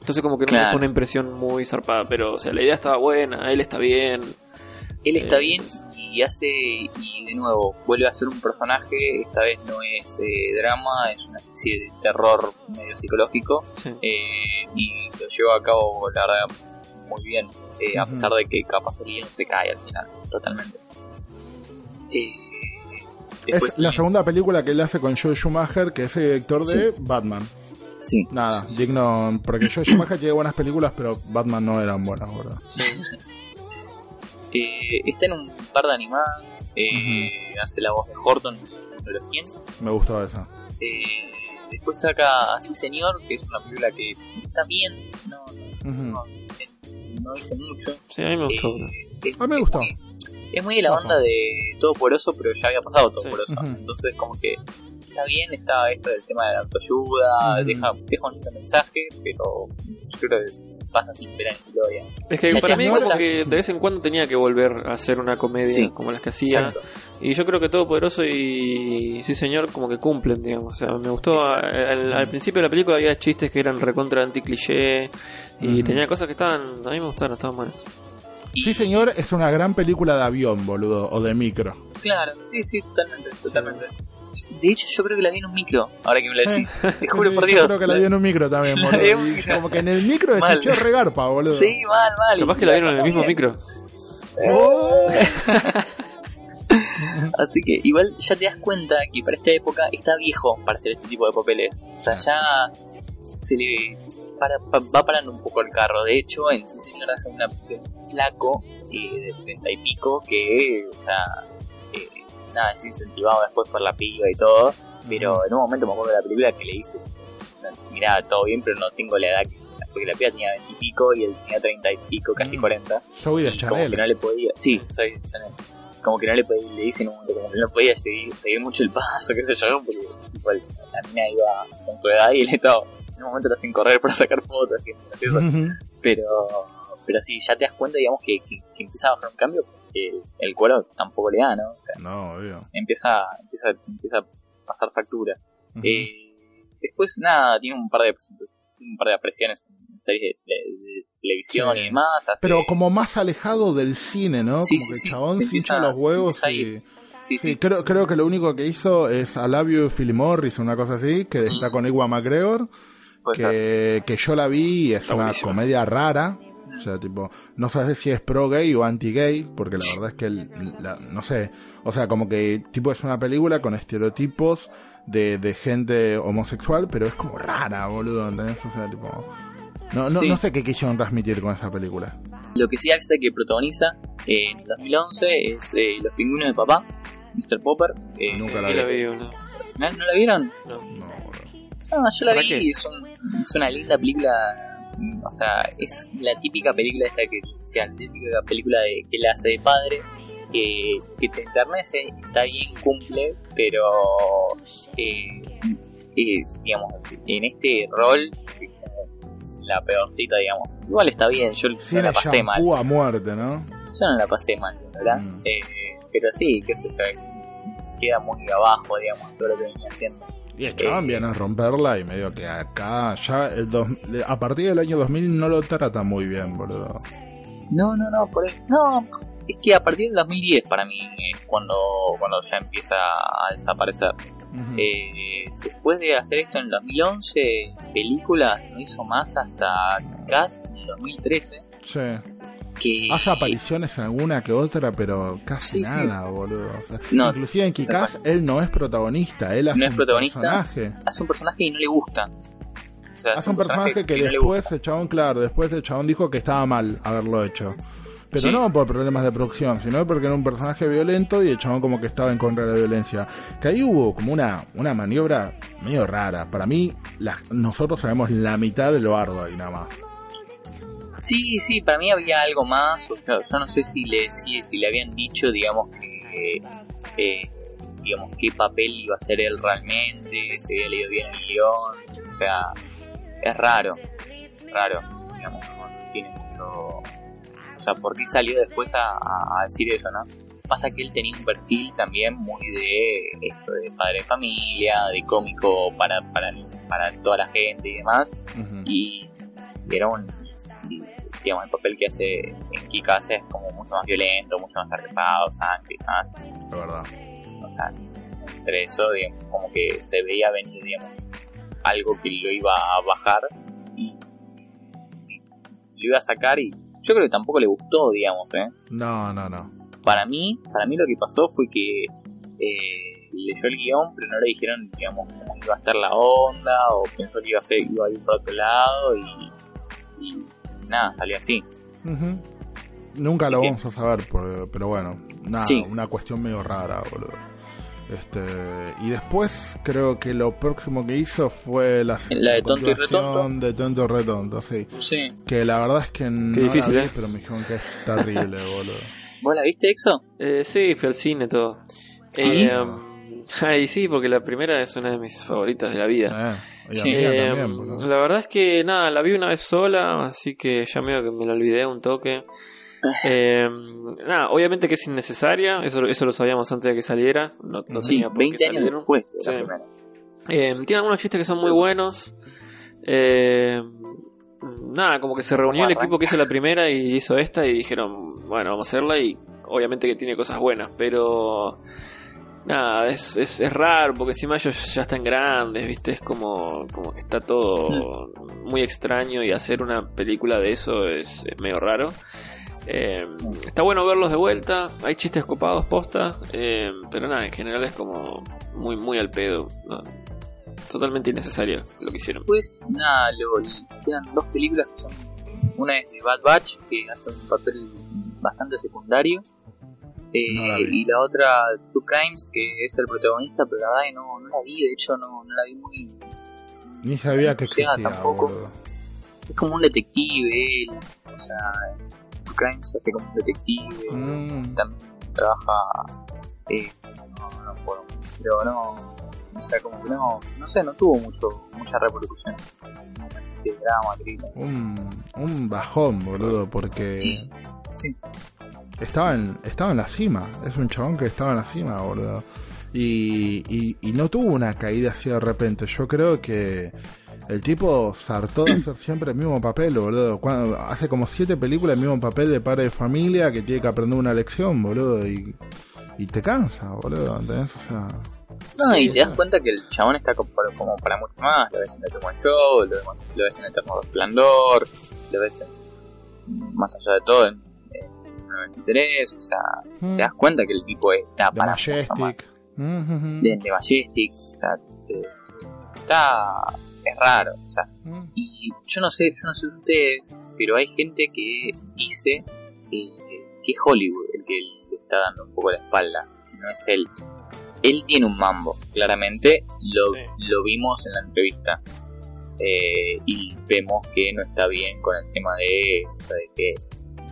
Entonces como que no me Claro. una impresión muy zarpada, pero o sea, la idea estaba buena, él está bien. Él está Eh, bien y hace. Y de nuevo, vuelve a ser un personaje. Esta vez no es eh, drama, es una especie de terror medio psicológico. Sí. eh, y lo lleva a cabo, la verdad, muy bien. eh, A pesar de que capaz el guion se cae al final, totalmente. Eh, después, Es la segunda película que él hace con Joe Schumacher, que es el director de Sí. Batman. sí, Nada, digno. Porque Joe Schumacher tiene buenas películas, pero Batman no eran buenas, boludo. Sí. Eh, está en un par de animadas. eh, Hace la voz de Horton en los 100. Me gustó esa. Eh, después saca Así Señor, que es una película que está bien, no, Ujú. no, dice, no dice mucho. Sí, a mí me gustó. Eh, es, A mí me es gustó. muy- es muy de la Ojo. onda de Todo Poderoso, pero ya había pasado Todo Sí. Poderoso. Ujú. Entonces, como que está bien, está esto del tema de la autoayuda, deja, deja un lindo mensaje, pero yo creo que pasa sin pena ni gloria. Es que Ya para mí como que de vez en cuando tenía que volver a hacer una comedia Sí, como las que hacía. Exacto. Y yo creo que Todopoderoso y Sí Señor como que cumplen, digamos. O sea, me gustó. Al, al principio de la película había chistes que eran recontra anti-cliché. Y Ujú. tenía cosas que estaban... A mí me gustaron, estaban buenas. Y- Sí, señor, es una gran película de avión, boludo, o de micro. Claro, sí, sí, totalmente, totalmente. De hecho, yo creo que la vi en un micro, ahora que me lo decís. *laughs* Te juro Sí, por yo Dios. creo que la vi en un micro también, *laughs* La boludo. Y. Como que en el micro Mal. escuché regarpa, boludo. Sí, mal, mal. Capaz que la vieron en el mismo micro. Oh. *laughs* Así que igual ya te das cuenta que para esta época está viejo para hacer este tipo de papeles. O sea, ya se le para- pa- va parando un poco el carro. De hecho, en Señor hace una un flaco eh, de 30 y pico que, o sea, eh, nada, es incentivado después por la piba y todo. Pero en un momento me acuerdo de la película que le dice, mirá, todo bien, pero no tengo la edad que... Porque la piba tenía 20 y pico y él tenía 30 y pico, casi Mm. 40. Soy de Y como que no Chanel. le podía. Sí, soy Chanel. Como que no le podía, le dicen un momento, como que no podía seguir, seguir mucho el paso, *laughs* qué sé yo, porque igual la mina iba con tu edad y él estaba. En un momento lo hacen correr para sacar fotos, eso. Ujú. pero, pero sí, ya te das cuenta, digamos, que, que, que empieza a bajar un cambio, porque el, el cuero tampoco le da, ¿no? O sea, No, obvio. empieza, empieza, empieza a pasar factura. Eh, después, nada, tiene un par de un par de apariciones en series de, de- de televisión Sí. y demás. hace- Pero como más alejado del cine, ¿no? Sí, como sí, que el chabón se empieza- los huevos se y... sí, Sí, sí, creo, creo que lo único que hizo es A Love You, Philip Morris, una cosa así, que está con Ewan McGregor, que, que yo la vi y es Está una comedia rara. O sea, tipo, no sabes si es pro gay o anti gay, porque la verdad es que, el- la- no sé, o sea, como que, tipo, es una película con estereotipos de, de gente homosexual, pero es como rara, boludo, ¿entendés? O sea, tipo, no, no, Sí. no sé qué quisieron transmitir con esa película. Lo que sí hace que protagoniza eh, en 2011 es eh, Los pingüinos de papá, Mr. Popper. eh, Nunca la la vi. ¿No, no la vieron? No, boludo. No, yo la ¿Para vi es, un- es una linda película. O sea, es la típica película esta que sea la típica película de, que la hace de padre. Que, que te enternece, está bien, cumple, pero eh, eh, digamos, en este rol como la peorcita, digamos. Igual está bien, yo no la pasé mal. a muerte, ¿no? Yo no la pasé mal, ¿verdad? Mm. Eh, pero sí, qué sé yo, queda muy abajo, digamos, todo lo que venía haciendo. Y el chabón Eh, viene a romperla y medio que acá ya el dos- a partir del año 2000 no lo trata muy bien, boludo. No, no, no, por eso. No, es que a partir del 2010 para mí es cuando, cuando ya empieza a desaparecer. Eh, después de hacer esto en el 2011, películas no hizo más hasta Kick-Ass en el 2013. Sí. Que Hace apariciones en alguna que otra, pero casi Sí, sí. nada, boludo. O sea, No, inclusive en Kikaz él no es protagonista, él hace No es un protagonista. personaje. hace un personaje y no le gusta. O sea, Hace un personaje que no después el chabón, claro, después el chabón dijo que estaba mal haberlo hecho. Pero Sí. no por problemas de producción, sino porque era un personaje violento y el chabón como que estaba en contra de la violencia. Que ahí hubo como una, una maniobra medio rara. Para mí, la- nosotros sabemos la mitad de lo arduo ahí nada más. Sí, sí, para mí había algo más. O sea, yo no sé si le, si, si le habían dicho, digamos, que. eh, digamos, qué papel iba a hacer él realmente, si había leído bien el guion. O sea, es raro. Raro, digamos, no tiene mucho. O sea, ¿por qué salió después a, decir eso, no? Pasa que él tenía un perfil también muy de esto de padre de familia, de cómico para, para, para toda la gente y demás y era un digamos el papel que hace en Kika hace es como mucho más violento mucho más arriesgado sangre y más La verdad. o sea entre eso digamos, como que se veía venir digamos algo que lo iba a bajar y, y lo iba a sacar y yo creo que tampoco le gustó digamos ¿eh? No, no, no. para mí para mí lo que pasó fue que eh, leyó el guion pero no le dijeron digamos cómo iba a ser la onda o pensó que iba a ser iba a ir por otro lado y nada salió así. Nunca Así lo que- vamos a saber, pero bueno, nada, Sí. una cuestión medio rara, boludo. Este, y después creo que lo próximo que hizo fue la, La de Tonto y continuación de Tonto y Retonto, sí. sí Que la verdad es que no difícil, la vi, ¿eh? pero me dijeron que es terrible, boludo. *laughs* ¿Vos la viste, Exo? Eh, sí, fui al cine, todo. Eh, Ah. um, *laughs* ay, sí, porque la primera es una de mis favoritas de la vida. Eh, y a Sí. mí Eh, también, boludo. la verdad es que nada, la vi una vez sola, así que ya medio que me la olvidé un toque. Eh, nada, obviamente que es innecesaria, eso, eso lo sabíamos antes de que saliera, no, no Sí, tenía por qué 20 años salir. después de la Sí. primera. Eh, tiene algunos chistes que son muy buenos. Eh, nada, como que se reunió el equipo que hizo la primera y hizo esta y dijeron, bueno, vamos a hacerla y obviamente que tiene cosas buenas, pero nada, es, es, es raro porque encima ellos ya están grandes, viste, es como, como que está todo muy extraño y hacer una película de eso es, es medio raro. Eh, Sí. Está bueno verlos de vuelta, hay chistes copados, posta, eh, pero nada, en general es como muy, muy al pedo. ¿no? Totalmente innecesario lo que hicieron. Después, nada, luego quedan dos películas que son. Una es de Bad Batch, que hace un papel bastante secundario. Eh, No la vi. y la otra, Two Crimes, que es el protagonista, pero la verdad que no, no la vi, de hecho no, no la vi muy. Ni sabía que existía, tampoco. boludo. Es como un detective él, o sea, Two Crimes hace como un detective, Mm. también trabaja. Eh, no, no pero no. O sea, como que no, no sé, no tuvo mucho, mucha repercusión. Drama. Un, un bajón, boludo, porque Sí. Estaba en, estaba en la cima. Es un chabón que estaba en la cima, boludo. Y, y, y no tuvo una caída así de repente. Yo creo que el tipo sartó de hacer siempre el mismo papel, boludo. Cuando, hace como siete películas el mismo papel de padre de familia que tiene que aprender una lección, boludo. Y, y te cansa, boludo. ¿Entendés? O sea, No, y te das cuenta que el chabón está como para, como para mucho más. Lo ves en el Truman Show, lo, ves- lo ves en Eterno Resplandor, lo ves en, más allá de todo en 93. O sea, te das cuenta que el tipo está de para más. Majestic. De, de Majestic, o sea, te- está. es raro, o sea. Mm. Y yo no sé, yo no sé ustedes, pero hay gente que dice que es Hollywood el que le está dando un poco la espalda, no es él. Él tiene un mambo, claramente, lo, lo vimos en la entrevista. Eh, y vemos que no está bien con el tema de, o sea, de que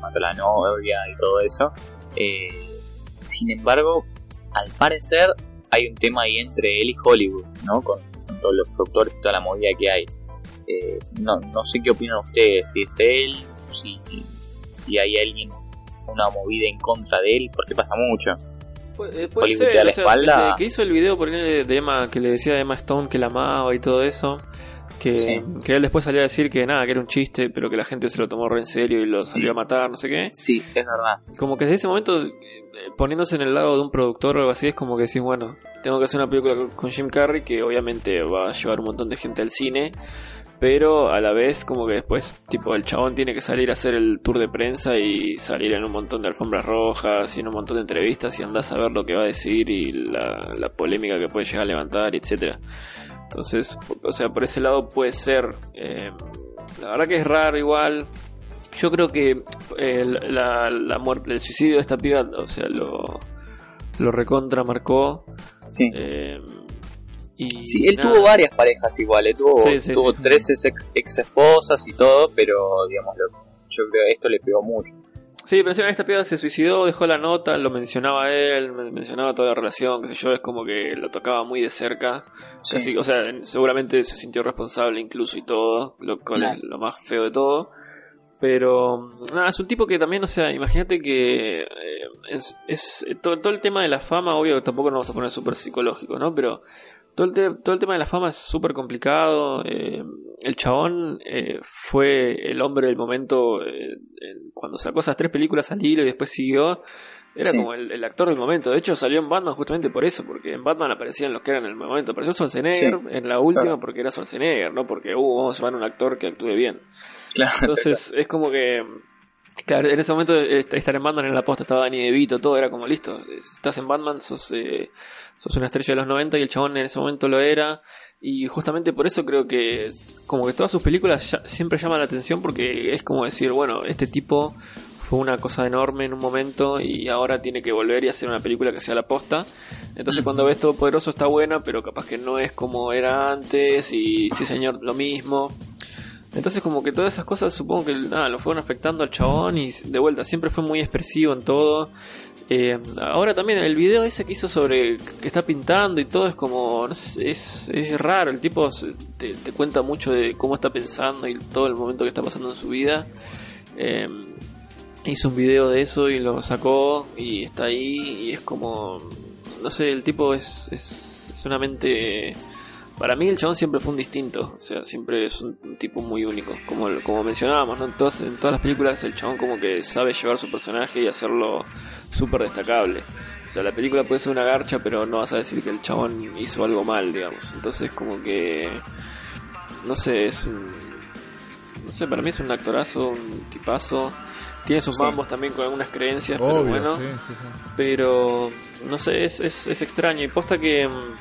mató a la novia y todo eso. Eh, sin embargo, al parecer hay un tema ahí entre él y Hollywood, ¿no? Con, con todos los productores y toda la movida que hay. Eh, no, no sé qué opinan ustedes, si es él, si, si hay alguien, una movida en contra de él, porque pasa mucho. Puede, eh, puede Hollywood ser, la o sea, espalda. que hizo el video por él de Emma, que le decía a Emma Stone que la amaba y todo eso, que, Sí. que él después salió a decir que nada, que era un chiste, pero que la gente se lo tomó re en serio y lo Sí. salió a matar, no sé qué. Sí, es verdad. Como que desde ese momento, eh, poniéndose en el lado de un productor o algo así, es como que decís, bueno, tengo que hacer una película con- con Jim Carrey que obviamente va a llevar un montón de gente al cine, pero a la vez como que después, tipo, el chabón tiene que salir a hacer el tour de prensa y salir en un montón de alfombras rojas y en un montón de entrevistas y andás a ver lo que va a decir y la, la polémica que puede llegar a levantar, etcétera. Entonces, o sea, por ese lado puede ser. eh, la verdad que es raro igual. Yo creo que eh, la, la muerte, el suicidio de esta piba, o sea, lo, lo recontra marcó. Sí. eh, y Sí, él nada. tuvo varias parejas iguales, tuvo, Sí, sí, tuvo sí. tres ex, ex esposas y todo, pero digamos, lo- yo creo que esto le pegó mucho. Sí, pero encima esta piba se suicidó, dejó la nota, lo mencionaba él, men- mencionaba toda la relación, qué sé yo, es como que lo tocaba muy de cerca. Sí. Casi, o sea, seguramente se sintió responsable incluso y todo, lo cual Claro. es lo más feo de todo. Pero, nada, es un tipo que también, o sea, imagínate que eh, es, es todo, todo el tema de la fama, obvio que tampoco nos vamos a poner súper psicológico, ¿no? Pero todo el, te- todo el tema de la fama es súper complicado. eh, el chabón eh, fue el hombre del momento eh, cuando sacó esas tres películas al hilo y después siguió. Era Sí. como el, el actor del momento. De hecho, salió en Batman justamente por eso, porque en Batman aparecían los que eran en el momento. Apareció Schwarzenegger Sí. en la última Claro. porque era Schwarzenegger, no porque, uh, vamos a llevar a un actor que actúe bien. Claro. Entonces es como que. Claro, en ese momento eh, estar en Batman en la posta estaba Danny DeVito, todo era como listo. Estás en Batman, sos, eh, sos una estrella de los 90 y el chabón en ese momento lo era. Y justamente por eso creo que, como que todas sus películas ya- siempre llaman la atención porque es como decir, bueno, este tipo fue una cosa enorme en un momento y ahora tiene que volver y hacer una película que sea la posta. Entonces cuando ves todo poderoso está buena, pero capaz que no es como era antes y sí señor, lo mismo. Entonces como que todas esas cosas supongo que nada, lo fueron afectando al chabón y de vuelta siempre fue muy expresivo en todo Eh, ahora también el video ese que hizo sobre que está pintando y todo es como, es, es raro, el tipo te, te cuenta mucho de cómo está pensando y todo el momento que está pasando en su vida. Eh, hizo un video de eso y lo sacó y está ahí y es como, no sé, el tipo es, es, es una mente... Para mí el chabón siempre fue un distinto, o sea, siempre es un, tipo muy único, como, como mencionábamos, ¿no? En todas, en todas las películas el chabón como que sabe llevar su personaje y hacerlo súper destacable. O sea, la película puede ser una garcha, pero no vas a decir que el chabón hizo algo mal, digamos. Entonces como que, no sé, es un... No sé, para mí es un actorazo, un tipazo. Tiene sus Sí. mambos también con algunas creencias, pero bueno sí, sí, sí. pero no sé, es, es, es extraño y posta que mm,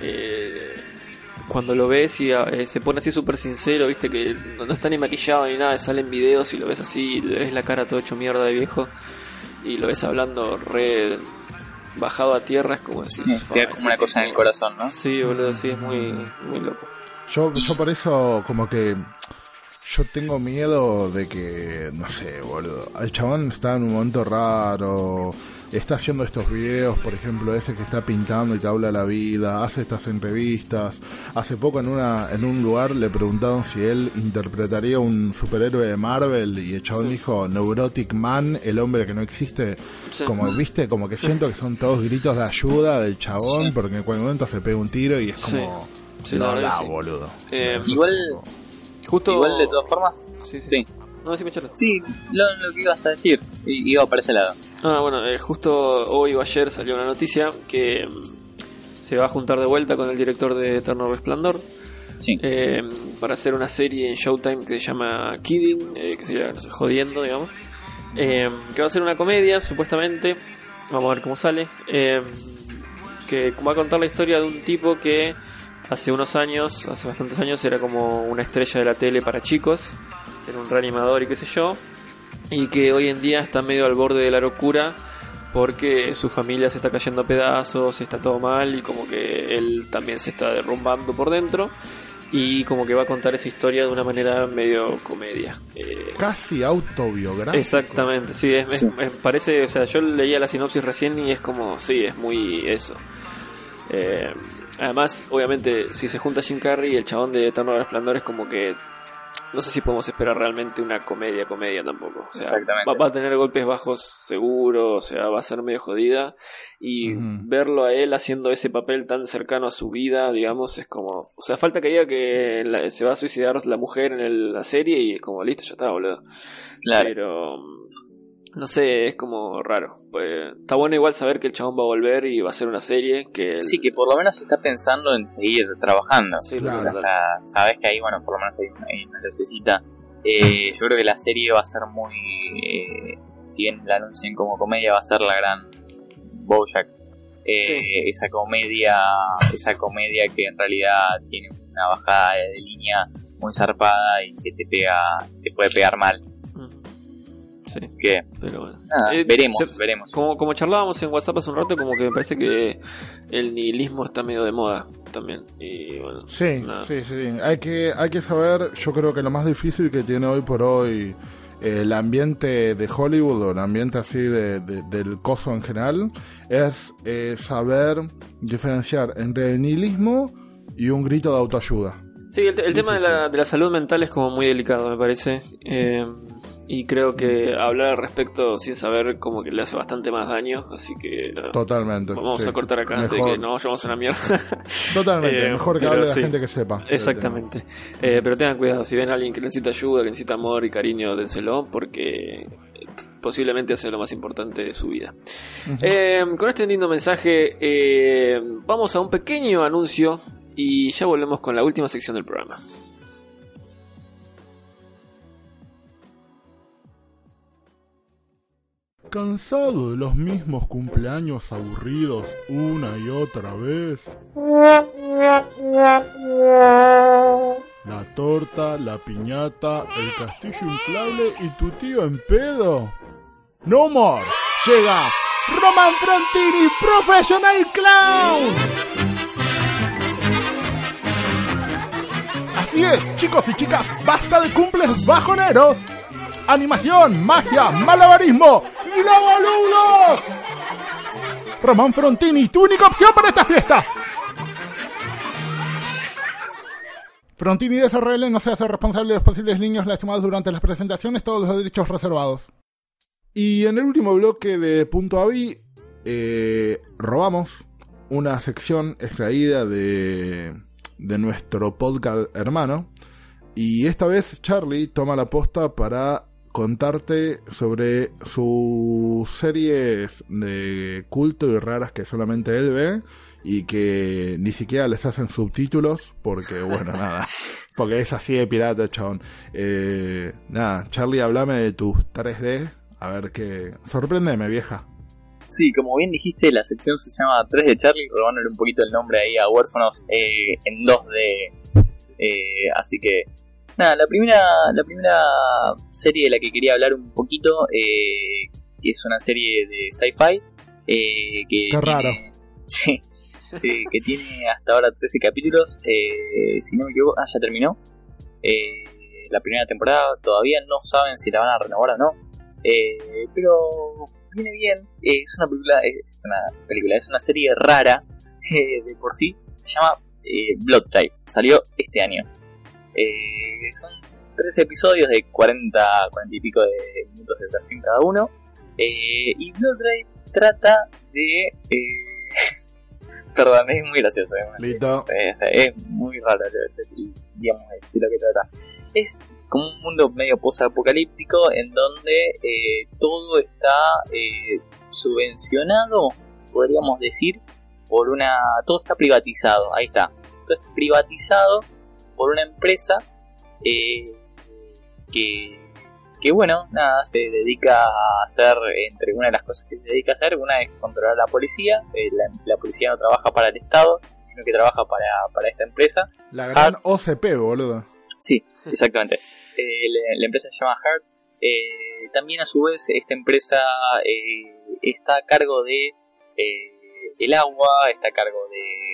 eh, cuando lo ves y eh, se pone así súper sincero, viste que no, no está ni maquillado ni nada, salen videos y lo ves así, le ves la cara todo hecho mierda de viejo y lo ves hablando re bajado a tierra, es como Sí, da como una cosa en el corazón, ¿no? Sí, boludo, sí, es muy, muy loco. Yo, yo por eso como que yo tengo miedo de que, no sé, boludo, el chabón está en un momento raro, está haciendo estos videos, por ejemplo, ese que está pintando y te habla la vida, hace estas entrevistas. Hace poco en una en un lugar le preguntaron si él interpretaría un superhéroe de Marvel y el chabón Sí. dijo Neurotic Man, el hombre que no existe. Sí. Como viste, como que siento que son todos gritos de ayuda del chabón Sí. porque en cualquier momento se pega un tiro y es como Sí, la no, la, boludo. Eh, igual- Justo... Igual de todas formas, Sí, sí. No, decime, Charlie. Sí, lo, lo que ibas a decir, iba para ese lado. Ah, bueno, eh, justo hoy o ayer salió una noticia que mm, se va a juntar de vuelta con el director de Eterno Resplandor Sí. eh, para hacer una serie en Showtime que se llama Kidding, eh, que sería, no sé, jodiendo, digamos. Eh, que va a ser una comedia, supuestamente. Vamos a ver cómo sale. Eh, que va a contar la historia de un tipo que hace unos años, hace bastantes años, era como una estrella de la tele para chicos. Era un reanimador y qué sé yo. Y que hoy en día está medio al borde de la locura porque su familia se está cayendo a pedazos, está todo mal y como que él también se está derrumbando por dentro y como que va a contar esa historia de una manera medio comedia. Eh, Casi autobiográfico. exactamente, sí, es, es- Sí. es- parece, o sea, yo leía la sinopsis recién y es como, sí, es muy eso. Eh, además, obviamente, si se junta Jim Carrey y el chabón de Eterno Resplandor es como que no sé si podemos esperar realmente una comedia, comedia tampoco. O sea, Exactamente. Va, va a tener golpes bajos seguro, o sea, va a ser medio jodida. Y verlo a él haciendo ese papel tan cercano a su vida, digamos, es como. O sea, falta que diga que la- se va a suicidar la mujer en el- la serie y es como, listo, ya está, boludo. Claro. Pero. No sé, es como raro. Pues, está bueno igual saber que el chabón va a volver y va a hacer una serie que. Sí, que por lo menos está pensando en seguir trabajando. Sí, Claro. sea, sabes que ahí, bueno, por lo menos hay una, hay una lucecita. Eh, yo creo que la serie va a ser muy. eh, si bien la anuncien como comedia, va a ser la gran Bojack. Eh, Sí. Esa comedia, esa comedia que en realidad tiene una bajada de línea muy zarpada y que te pega, te puede pegar mal. Sí, Así que, pero bueno. nada, Eh, veremos, se- veremos. Como, como charlábamos en WhatsApp hace un rato, como que me parece que el nihilismo está medio de moda también. Y bueno, Sí, nada. sí, sí. Hay que, hay que saber, yo creo que lo más difícil que tiene hoy por hoy eh, el ambiente de Hollywood o el ambiente así de, de- del coso en general es eh, saber diferenciar entre el nihilismo y un grito de autoayuda. Sí, el, el Sí, tema sí, de, la, de la salud mental es como muy delicado, me parece. Eh, y creo que hablar al respecto sin saber como que le hace bastante más daño. Así que Totalmente. vamos sí. a cortar acá antes de que nos vayamos a una mierda. *laughs* Totalmente, Eh, mejor que hable la sí. gente que sepa. Exactamente. Eh, pero tengan cuidado, si ven a alguien que necesita ayuda, que necesita amor y cariño, dénselo, porque eh, posiblemente hace lo más importante de su vida. Eh, con este lindo mensaje, eh, vamos a un pequeño anuncio y ya volvemos con la última sección del programa. ¿Cansado de los mismos cumpleaños aburridos una y otra vez? La torta, la piñata, el castillo inflable y tu tío en pedo. No more. Llega Roman Frontini Professional Clown. Así es, chicos y chicas, basta de cumples bajoneros. Animación, magia, malabarismo y boludos. Román Frontini, tu única opción para esta fiesta. Frontini de SRL no se hace responsable de los posibles niños lastimados durante las presentaciones, todos los derechos reservados. Y en el último bloque de Punto Avi, eh, robamos una sección extraída de, de nuestro podcast hermano. Y esta vez Charlie toma la posta para contarte sobre sus series de culto y raras que solamente él ve y que ni siquiera les hacen subtítulos porque, bueno, *laughs* nada, porque es así de pirata, chabón. Eh, nada, Charlie, háblame de tus 3D, a ver qué... Sorpréndeme, vieja. Sí, como bien dijiste, la sección se llama 3 de Charlie, robándole un poquito el nombre ahí a Huérfanos eh, en 2D. Eh, así que, nada, la primera, la primera serie de la que quería hablar un poquito, eh, que es una serie de sci-fi. Eh, que Qué raro. tiene- *laughs* sí, eh, que tiene hasta ahora 13 capítulos. Eh, si no me equivoco, ah, ya terminó. Eh, la primera temporada todavía no saben si la van a renovar o no. Eh, pero viene bien. Es una película, es una película, es una serie rara *laughs* de por sí. Se llama eh, Blood Type. Salió este año. Eh, son 13 episodios de 40, 40 y pico de minutos de duración cada uno. Eh, y Blood Drive trata de. eh, *laughs* Perdón, es muy gracioso. Es, Listo. es- es muy raro, digamos, de lo que trata. Es como un mundo medio post-apocalíptico en donde eh, todo está eh, subvencionado, podríamos decir, por una. Todo está privatizado, ahí está. Todo está privatizado por una empresa eh, que, que, bueno, nada, se dedica a hacer, entre una de las cosas que se dedica a hacer, una es controlar a la policía. eh, la, la policía no trabaja para el Estado, sino que trabaja para, para esta empresa. La gran OCP, boludo. Sí, exactamente. *laughs* Eh, la, la empresa se llama Hertz. También a su vez esta empresa está a cargo de el agua, está a cargo de,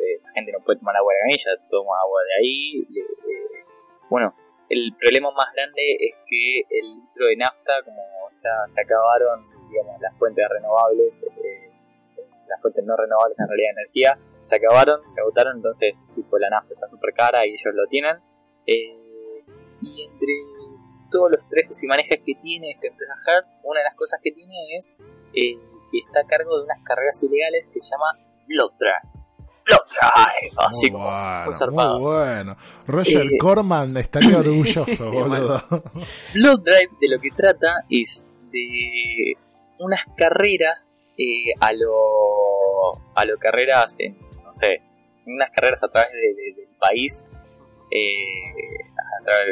eh, la gente no puede tomar agua de la toma agua de ahí. eh, bueno, el problema más grande es que el litro de nafta, como ya se acabaron, digamos, las fuentes renovables, eh, las fuentes no renovables en realidad de energía, se acabaron, se agotaron, entonces tipo la nafta está súper cara y ellos lo tienen. Y entre todos los tres y manejas que tiene esta empresa Hertz, una de las cosas que tiene es que está a cargo de unas carreras ilegales que se llama Drive. Blood Drive, así muy como bueno, muy zarpado. muy bueno. Roger Eh, Corman estaría *laughs* orgulloso, boludo. Blood Drive de lo que trata es de unas carreras eh, a lo a lo carreras en, no sé unas carreras a través de- de- del país eh,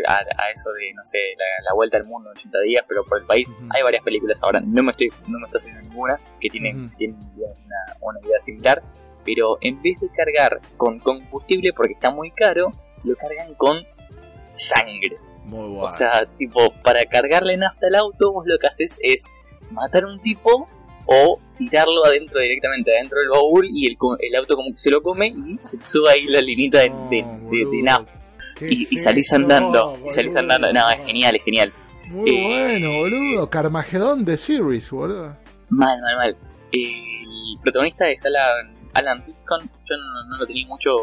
a, eso de no sé la, la vuelta al mundo en 80 días pero por el país hay varias películas ahora no me estoy no me está haciendo ninguna que tienen, Ujú. tienen digamos, una, una idea similar pero en vez de cargar con combustible porque está muy caro lo cargan con sangre Muy bueno. o sea, tipo, para cargarle nafta al auto, vos lo que haces es matar a un tipo o tirarlo adentro directamente, adentro del baúl y el, el auto como que se lo come y se sube ahí la linita de, No, de- de- de boludo. nafta y, y salís andando, y salís andando. No, es genial, es genial. Muy Eh, bueno, boludo. Carmagedón de Series, boludo. Mal, mal, mal. El protagonista es Alan, Alan Rickon. Yo no, lo tenía mucho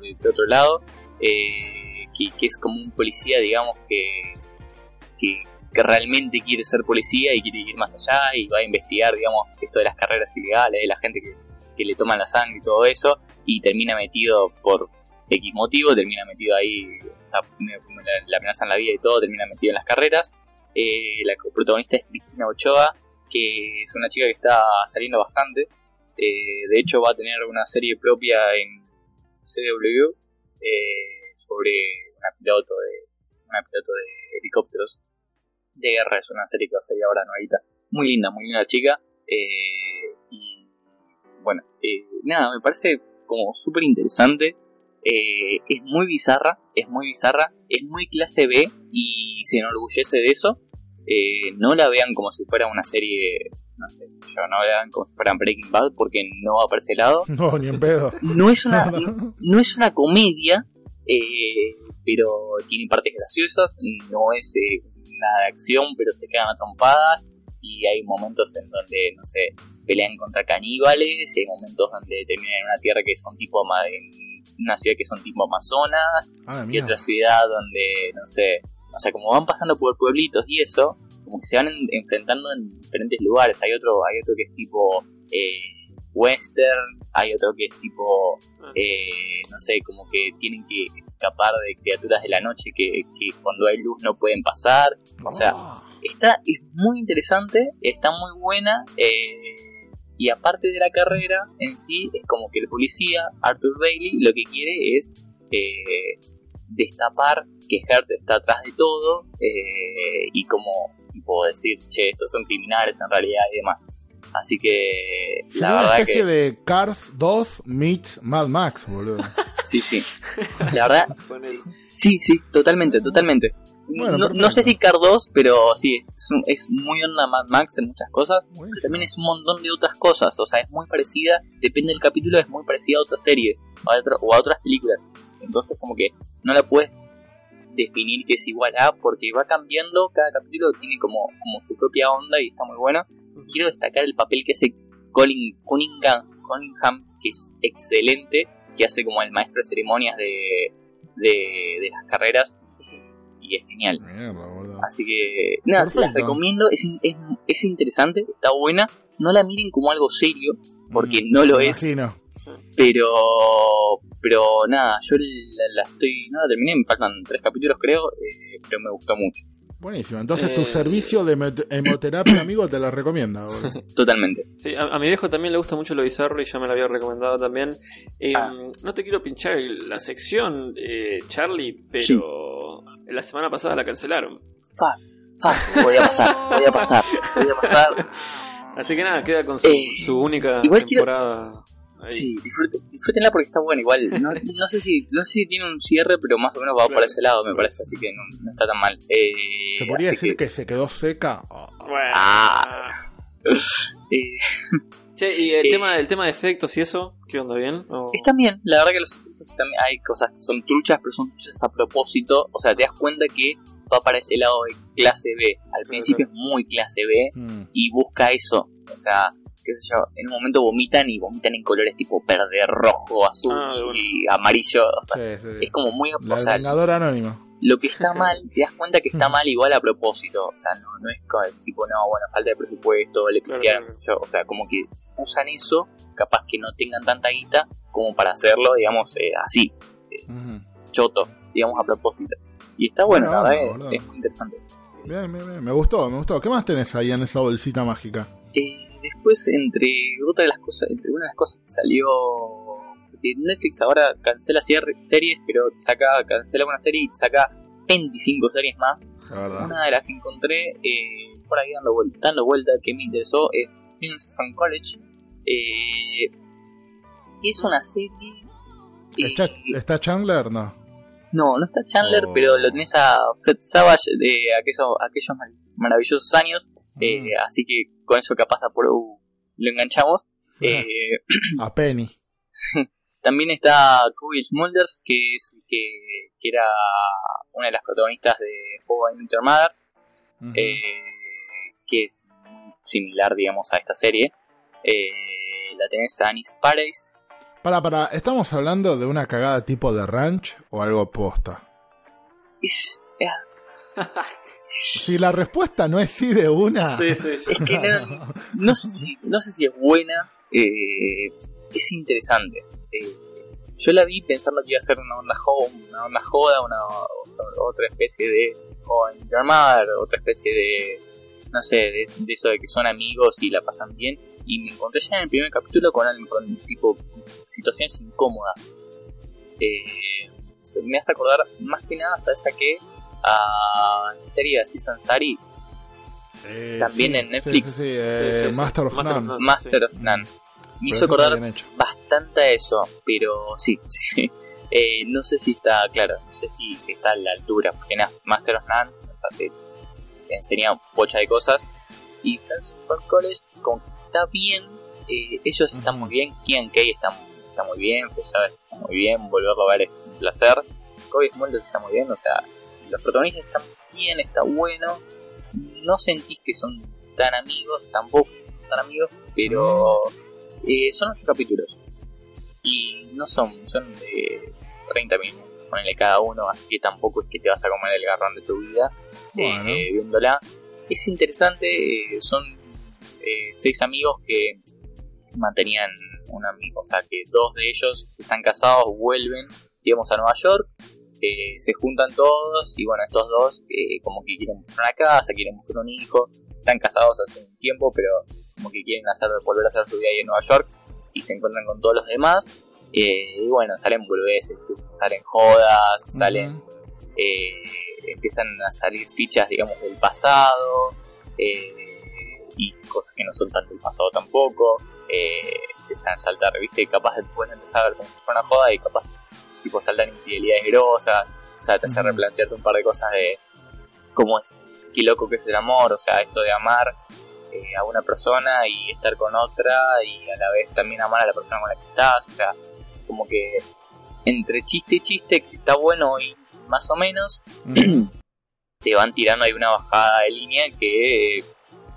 de, otro lado. eh, que, es como un policía, digamos, que, que, realmente quiere ser policía y quiere ir más allá y va a investigar, digamos, esto de las carreras ilegales, de la gente que, que le toman la sangre y todo eso. Y termina metido por X motivo, termina metido ahí, o sea, la amenazan la vida y todo, termina metido en las carreras. Eh, la protagonista es Cristina Ochoa, que es una chica que está saliendo bastante. Eh, de hecho, va a tener una serie propia en CW eh, sobre una piloto de una piloto de helicópteros de guerra. Es una serie que va a salir ahora nuevita. Muy linda, muy linda chica. Eh, y bueno, eh, nada, me parece como súper interesante. Eh, es muy bizarra, es muy bizarra, es muy clase B y se enorgullece de eso. Eh, no la vean como si fuera una serie, no sé, yo no la vean como si fuera Breaking Bad porque no va por ese lado. *laughs* No, ni en pedo. No es una, *laughs* No, es una comedia, eh, pero tiene partes graciosas, no es eh, nada de acción, pero se quedan a trompadas. y hay momentos en donde, no sé, pelean contra caníbales, y hay momentos donde terminan en una tierra que son tipo, en una ciudad que son tipo Amazonas, Ah, y otra ciudad donde, no sé, o sea, como van pasando por pueblitos y eso, como que se van en- enfrentando en diferentes lugares. Hay otro, hay otro que es tipo eh, western, hay otro que es tipo, eh, no sé, como que tienen que escapar de criaturas de la noche que, que cuando hay luz no pueden pasar. O sea, Ah, Está, es muy interesante, está muy buena. eh, y aparte de la carrera en sí, es como que el policía, Arthur Bailey, lo que quiere es eh, destapar que Hurt está atrás de todo eh, y como tipo decir, che, estos son criminales en realidad y demás. Así que la una verdad especie que de Cars 2 meets Mad Max, boludo. *laughs* sí, sí. La verdad, *laughs* sí, sí, totalmente, totalmente. Bueno, no, no sé si Car 2, pero sí, es, un- es muy onda Mad Max en muchas cosas. Pero también es un montón de otras cosas. O sea, es muy parecida, depende del capítulo, es muy parecida a otras series o a, otro- o a otras películas. Entonces, como que no la puedes definir que es igual a, porque va cambiando. Cada capítulo tiene como, como su propia onda y está muy bueno. Quiero destacar el papel que hace Colin Cunningham, Cunningham que es excelente, que hace como el maestro de ceremonias de, de, de las carreras. Y es genial. Mierda. Así que, nada, se las recomiendo. Es, es, es interesante, está buena. No la miren como algo serio, porque no lo es. Imagino. Pero, pero nada, yo la, la estoy. No la terminé, me faltan tres capítulos, creo. eh, pero me gustó mucho, Buenísimo. Entonces tu Eh, servicio de hemo- hemoterapia, *coughs* amigo, te la recomienda, totalmente. Sí, a, a mi viejo también le gusta mucho lo bizarro y ya me lo había recomendado también. Eh, Ah. No te quiero pinchar la sección, eh, Charlie, pero la semana pasada la cancelaron. Fuck, voy a pasar, voy a pasar, voy a pasar. *laughs* Así que nada, queda con su, Eh, su única quiero- temporada. Ahí. Sí, disfruten, disfrútenla porque está buena. Igual, no, *laughs* no sé si no sé si tiene un cierre, pero más o menos va por Claro. ese lado, me parece. Así que no, no está tan mal. Eh, ¿Se podría decir que... se quedó seca? Oh, Bueno. Ah. *laughs* eh, *laughs* Che, y el, Eh. tema, el tema de efectos y eso, ¿qué onda? ¿Bien? ¿O- Están bien, la verdad que los efectos también hay cosas que son truchas, pero son truchas a propósito. O sea, te das cuenta que va para ese lado de clase B. Al principio es muy clase B mm. y busca eso. O sea, qué sé yo, en un momento vomitan y vomitan en colores tipo verde, rojo, azul Ah, bueno. y amarillo. Sí, sí, sí. es como muy... La O sea, Anónimo. lo que está *laughs* mal, te das cuenta que está Mm. mal igual a propósito. O sea, no, no es como el tipo, no, bueno, falta de presupuesto, le Claro. O sea, como que usan eso, capaz que no tengan tanta guita como para hacerlo, digamos, eh, así, choto, digamos, a propósito. Y está bueno, Buena la verdad, es- es, muy interesante. Bien, bien, bien. Me gustó, me gustó. ¿Qué más tenés ahí en esa bolsita mágica? Eh, después, entre otra de las cosas, entre una de las cosas que salió. porque Netflix ahora cancela series, pero saca, cancela una serie y saca 25 series más. Una de las que encontré eh, por ahí dando vuelta, dando vuelta que me interesó es Friends from College. Eh, es una serie. eh, ¿Está, está Chandler? No. no, no está Chandler, Oh. pero lo tenés a Fred Savage de aquellos, aquellos mar- maravillosos años. eh, Mm. así que con eso capaz a por lo enganchamos. Eh, A Penny. *clears throat* también está Chloe Smulders, que es que, que era una de las protagonistas de I Met Your Mother. Eh, que es similar, digamos, a esta serie. Eh, la tenés a Anis Paradise. Para, para, ¿estamos hablando de una cagada tipo de ranch o algo posta? Es, Si la respuesta no es sí de una. Sí, sí, sí. es que no, no sé si, no sé si es buena. eh, es interesante. Eh, yo la vi pensando que iba a ser una onda, jo- una onda joda, una, otra especie de Met Your Mother, otra especie de, no sé, de, de eso de que son amigos y la pasan bien. Y me encontré ya en el primer capítulo con, con tipo situaciones incómodas. Eh, me hace acordar más que nada, ¿sabes a qué? A la serie de Aziz Ansari, Eh, También sí, en Netflix. Sí, sí, sí, eh, Sí, sí, sí. Master of Master of None. Master of. None. Me Pero hizo acordar bastante a eso, pero *laughs* sí, sí. Eh, no sé si está, claro, no sé si, si está a la altura, porque nada, Master of None, o sea, te, te enseña pocha de cosas. Y Friends from College, como que está bien, eh, ellos están muy bien, Kian Kay está, está muy bien, Pesada está muy bien, volverlo a ver es un placer. Kobe Smulders está muy bien, o sea, los protagonistas están bien, está bueno. No sentís que son tan amigos, tampoco son tan amigos, pero eh, son ocho capítulos. Y no son, son de 30 minutos, ponele cada uno, así que tampoco es que te vas a comer el garrón de tu vida Bueno. eh, viéndola. Es interesante, eh, son eh, seis amigos que mantenían un amigo, o sea que dos de ellos están casados, vuelven, digamos, a Nueva York, eh, se juntan todos y bueno, estos dos eh, como que quieren buscar una casa, quieren buscar un hijo, están casados hace un tiempo, pero como que quieren hacer volver a hacer su vida ahí en Nueva York y se encuentran con todos los demás. eh, y bueno, salen boludeces, salen jodas, salen eh, empiezan a salir fichas, digamos, del pasado eh, y cosas que no son tan del pasado tampoco. Eh, empiezan a saltar, viste, capaz de pueden empezar a ver como si fuera una joda y capaz tipo saltan infidelidades grosas, o sea, te hace replantearte un par de cosas de cómo es, qué loco que es el amor, o sea, esto de amar eh, a una persona y estar con otra y a la vez también amar a la persona con la que estás, o sea, como que entre chiste y chiste, que está bueno y más o menos, *clears throat* te van tirando ahí una bajada de línea que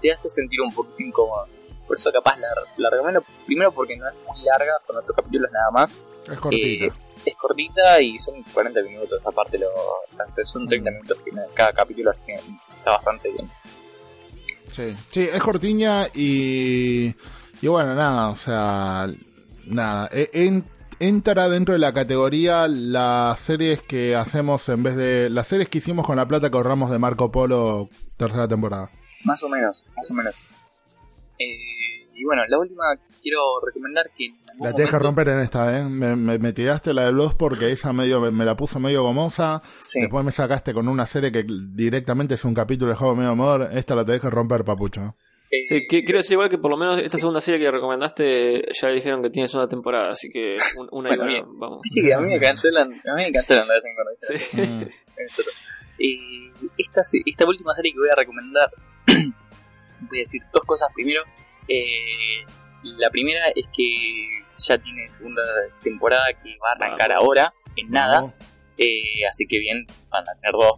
te hace sentir un poquito incómodo. Por eso capaz la, la recomiendo, primero porque no es muy larga, con ocho capítulos nada más, Es cortita. Eh, es cortita y son 40 minutos, aparte lo, son 30 Mm. minutos cada capítulo, así que está bastante bien. Sí, sí, es cortiña y, y bueno, nada, o sea, nada, e- en- entra dentro de la categoría las series que hacemos en vez de las series que hicimos con la plata que ahorramos de Marco Polo tercera temporada. Más o menos, más o menos. Eh, y bueno, la última quiero recomendar que... La tienes que romper en esta, ¿eh? Me, me, me tiraste la de Blood porque esa medio me, me la puso medio gomosa. Sí. Después me sacaste con una serie que directamente es un capítulo de juego medio amor. Esta la tenés que romper, papucho. Eh, Sí, que- quiero decir igual que por lo menos esta segunda serie que recomendaste ya le dijeron que tiene segunda temporada, así que un- una y Bueno, una, bien. vamos. Sí, a mí me cancelan, a mí me cancelan de vez en cuando. Sí. Mm. Esto. Eh, esta, esta última serie que voy a recomendar, *clears throat* voy a decir dos cosas. Primero, eh, la primera es que ya tiene segunda temporada que va a arrancar Vamos. ahora, en nada. Eh, así que bien, van a tener dos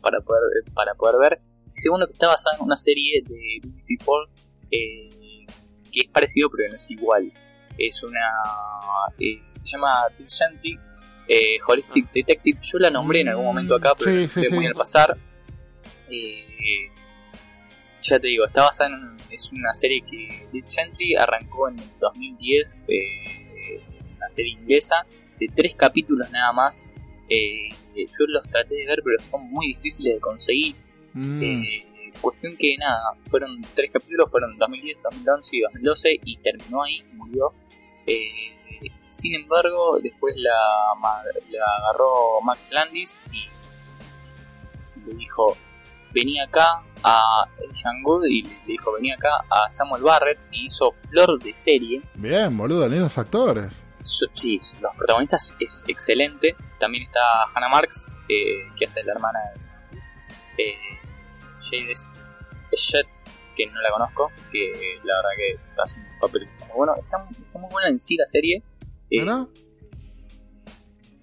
para *laughs* poder para poder ver. Y segundo, que está basada en una serie de BBC Four eh, que es parecido pero no es igual. Es una. eh, se llama Two Century Holistic Detective. Yo la nombré en algún momento acá, pero Sí, sí. muy al pasar. Eh, ya te digo, está basada en. Es una serie que Deep Century arrancó en el 2010. Eh, una serie inglesa de tres capítulos nada más. Eh, yo los traté de ver, pero son muy difíciles de conseguir. Mm. Eh, cuestión que nada, fueron tres capítulos, fueron 2010, 2011 y 2012 y terminó ahí, murió. Eh, sin embargo, después la, la agarró Max Landis y le dijo, vení acá a Sean Good y le dijo, vení acá a Samuel Barrett y hizo Flor de serie. Bien, boludo, lindos actores. Su- Sí, los protagonistas es excelente. También está Hannah Marks, eh, que hace la hermana de eh, Jade Eshett, que no la conozco, que la verdad que está haciendo un papel muy bueno. Está, está muy buena en sí la serie. Eh,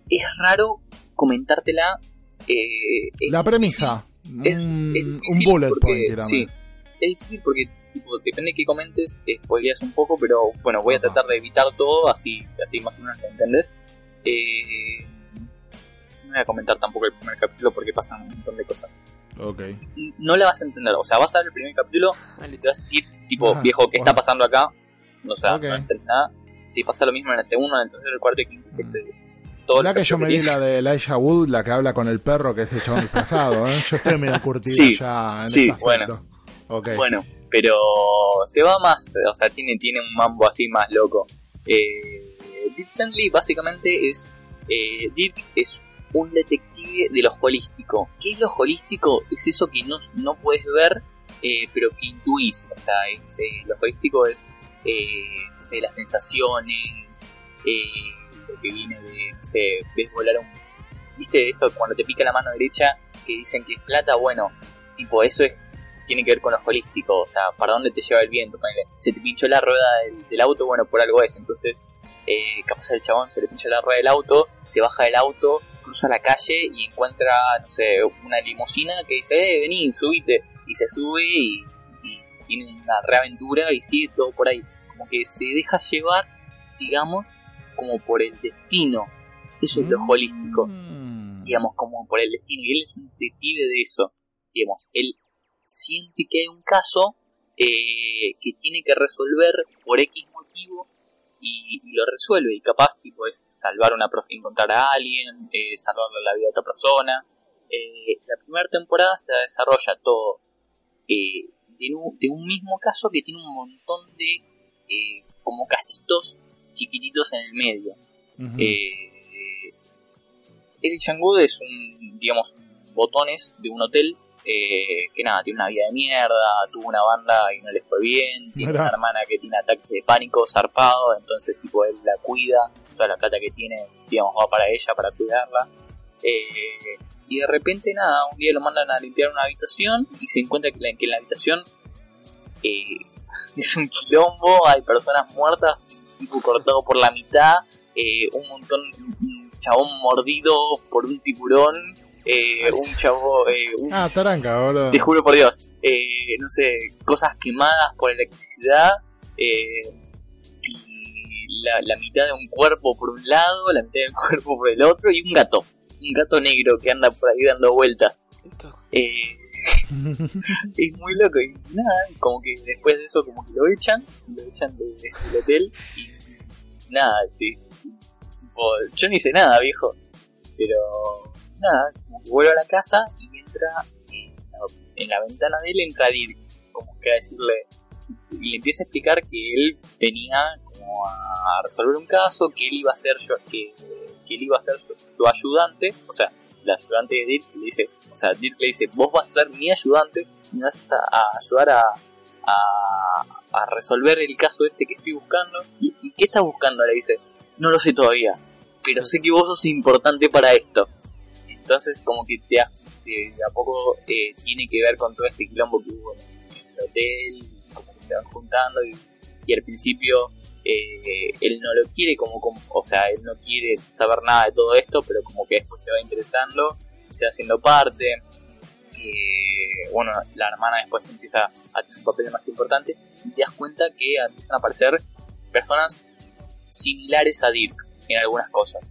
es raro comentártela. eh, es La premisa. Es- un, es un difícil bullet porque- point, tirame. Sí, es difícil porque tipo, depende de qué comentes, spoileas un poco, pero bueno, voy a Ajá. tratar de evitar todo, así, así más o menos lo entendés. Eh, no voy a comentar tampoco el primer capítulo porque pasan un montón de cosas. Ok. No la vas a entender, o sea, vas a ver el primer capítulo Ah, y listo. te vas a decir, tipo, Ajá, viejo, ¿qué bueno. está pasando acá? O sea, Ok. no entendés nada. Te pasa lo mismo en el segundo, en el tercero, el cuarto, el quinto, el sexto. Todo La que yo me vi la de Elijah Wood, la que habla con el perro, que es el chabón disfrazado, ¿eh? Yo estoy medio curtido Sí, ya en sí, ese aspecto. Ok. Bueno, pero se va más, o sea, tiene, tiene un mambo así más loco. Eh, Deep Sandley básicamente es, eh, Deep es un detective de lo holístico. ¿Qué es lo holístico? Es eso que no, no puedes ver, eh, pero que intuís. O sea, es, eh, lo holístico es, eh, no sé, las sensaciones, eh, lo que viene de, no sé, ves volar un... ¿Viste eso cuando te pica la mano derecha que dicen que es plata? Bueno, tipo, eso es tiene que ver con lo holístico, o sea, para dónde te lleva el viento, se te pinchó la rueda del, del auto, bueno, por algo es, entonces, eh, capaz el chabón se le pincha la rueda del auto, se baja del auto, cruza la calle y encuentra, no sé, una limusina que dice, eh, vení, subite, y se sube y, y tiene una reaventura y sigue todo por ahí. Como que se deja llevar, digamos, como por el destino. Eso es lo holístico, Mm. digamos, como por el destino. Y él es un detective de eso. Digamos, él siente que hay un caso eh, que tiene que resolver por X motivo y, y lo resuelve. Y capaz, tipo, es salvar una encontrar a alguien, eh, salvarle la vida a otra persona. Eh, la primera temporada se desarrolla todo eh, de, un, de un mismo caso que tiene un montón de eh, como casitos chiquititos en el medio. Ujú. Eh, Eric Changwood es un, digamos, botones de un hotel eh, que nada, tiene una vida de mierda, tuvo una banda y no les fue bien, tiene una hermana que tiene ataques de pánico zarpado, entonces tipo él la cuida, toda la plata que tiene, digamos, va para ella, para cuidarla. Eh, y de repente nada, un día lo mandan a limpiar una habitación y se encuentra que, la- que en la habitación eh, *laughs* es un quilombo, hay personas muertas, tipo cortado por la mitad, eh, un montón, un chabón mordido por un tiburón, eh, un chavo, eh, un- Ah, taranca, boludo. te juro por Dios, eh, no sé, cosas quemadas por electricidad, eh, y la, la mitad de un cuerpo por un lado, la mitad del *laughs* cuerpo por el otro, y un gato, un gato negro que anda por ahí dando vueltas. Eh, *laughs* es muy loco. Y nada, como que después de eso como que lo echan, lo echan de- del hotel y nada, sí, tipo, yo no hice nada viejo, pero nada, como que vuelve a la casa y entra en la, en la ventana de él entra Dirk, como que a decirle, y le empieza a explicar que él venía como a resolver un caso, que él iba a ser yo, que, que él iba a ser su, su ayudante, o sea, la ayudante de Dirk le dice, o sea, Dirk le dice, vos vas a ser mi ayudante, me vas a, ayudar a, a, resolver el caso este que estoy buscando. ¿Y, qué estás buscando? Le dice, no lo sé todavía, pero sé que vos sos importante para esto. Entonces, como que te, te- de a poco eh, tiene que ver con todo este quilombo que hubo en el hotel, como que se van juntando y, y al principio eh, él no lo quiere como, como, o sea, él no quiere saber nada de todo esto, pero como que después se va interesando, se va haciendo parte. eh, bueno, la hermana después empieza a tener un papel más importante y te das cuenta que empiezan a aparecer personas similares a Dirk en algunas cosas.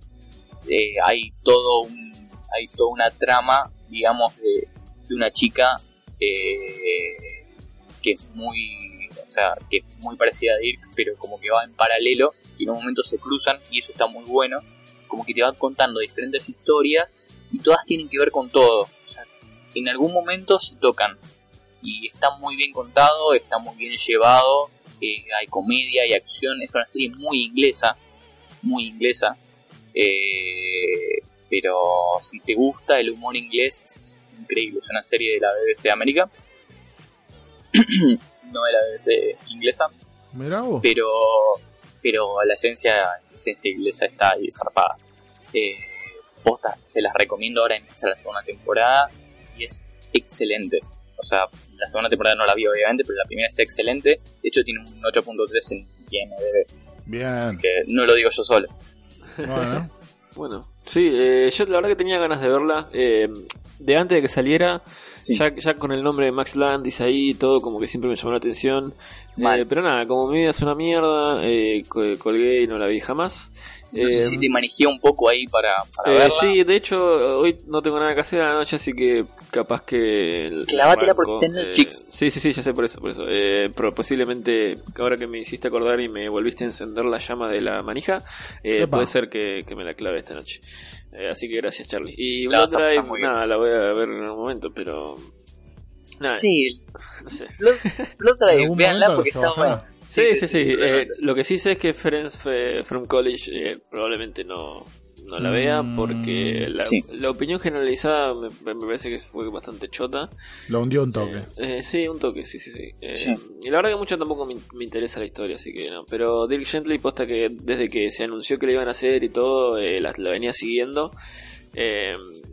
Eh, hay todo un, hay toda una trama, digamos, de, una chica que es muy, que es muy parecida a Dirk, pero como que va en paralelo y en un momento se cruzan y eso está muy bueno. Como que te van contando diferentes historias y todas tienen que ver con todo. En algún momento se tocan y está muy bien contado, está muy bien llevado. eh, hay comedia y acción, es una serie muy inglesa, muy inglesa. eh, pero si te gusta el humor inglés es increíble, es una serie de la BBC de América, *clears throat* no de la BBC inglesa, Mirá vos. pero pero la esencia, la esencia inglesa está ahí zarpada. Eh, posta, se las recomiendo ahora empieza la segunda temporada y es excelente. O sea, la segunda temporada no la vi obviamente, pero la primera es excelente. De hecho tiene un 8.3 en IMDb, Bien. que no lo digo yo solo. Bueno. *laughs* Bueno, sí, eh, yo la verdad que tenía ganas de verla. eh, de antes de que saliera, Ya, ya con el nombre de Max Landis ahí y todo, como que siempre me llamó la atención. Eh, pero nada, como mi vida es una mierda, eh, co- colgué y no la vi jamás. No sé Eh, si te manejé un poco ahí para, para eh, verla. sí, de hecho, hoy no tengo nada que hacer a la noche, así que capaz que. el- Clavatela porque está en Netflix. eh, sí, sí, sí, ya sé por eso, por eso. Eh, pero posiblemente, ahora que me hiciste acordar y me volviste a encender la llama de la manija, eh, puede ser que, que me la clave esta noche. Eh, así que gracias, Charlie. Y muy bien. nada, la voy a ver en algún momento, pero. Nada, Sí, no sé. Blood, Drive, veanla porque está buena. Sí, sí, sí. eh, lo que sí sé es que Friends eh, from College eh, probablemente no, no la vea Mm, porque la, sí. la opinión generalizada me, me parece que fue bastante chota. Lo hundió un toque. Eh, sí, un toque, sí, sí, sí. Eh, Sí. Y la verdad que mucho tampoco me, me interesa la historia, así que no. Pero Dirk Gently, posta que desde que se anunció que le iban a hacer y todo, eh, la, la venía siguiendo.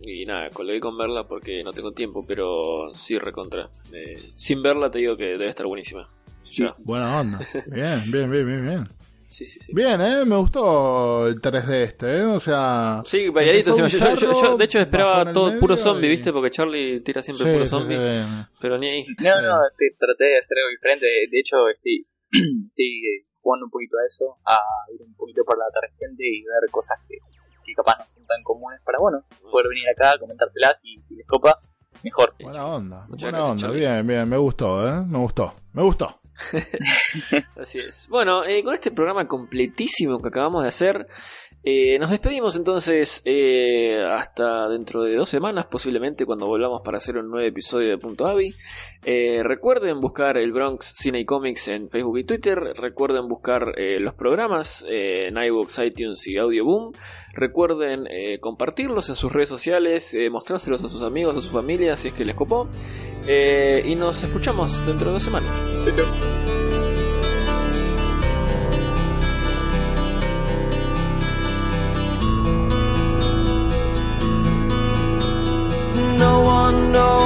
Y nada, colgué con verla porque no tengo tiempo, pero sí recontra. Eh, sin verla te digo que debe estar buenísima. Sí. Buena onda. *laughs* Bien, bien, bien, bien, bien. Sí, sí, sí. Bien, ¿eh? Me gustó el 3D este, ¿eh? O sea... Sí, variadito. Yo, yo- de hecho, esperaba todo puro zombie, y- ¿viste? Porque Charlie tira siempre Sí, puro sí, zombie. sí. Pero ni ahí. No, no, este, traté de hacer algo diferente. De hecho, estoy, *clears throat* estoy jugando un poquito a eso, a ir un poquito por la tangente y ver cosas que, que capaz no son tan comunes para, bueno, poder venir acá, comentártelas y si les copa, mejor. Buena onda, Muchas buena gracias, onda, Charlie. bien, bien, me gustó, ¿eh? Me gustó, me gustó. *laughs* Así es. Bueno, eh, con este programa completísimo que acabamos de hacer, eh, nos despedimos entonces eh, hasta dentro de dos semanas, posiblemente cuando volvamos para hacer un nuevo episodio de Punto Avi. Eh, recuerden buscar el Bronx Cine y Comics en Facebook y Twitter. Recuerden buscar los programas en iVoox, iTunes y Audio Boom. Recuerden compartirlos en sus redes sociales, mostrárselos a sus amigos, a su familia, si es que les copó. Y nos escuchamos dentro de dos semanas.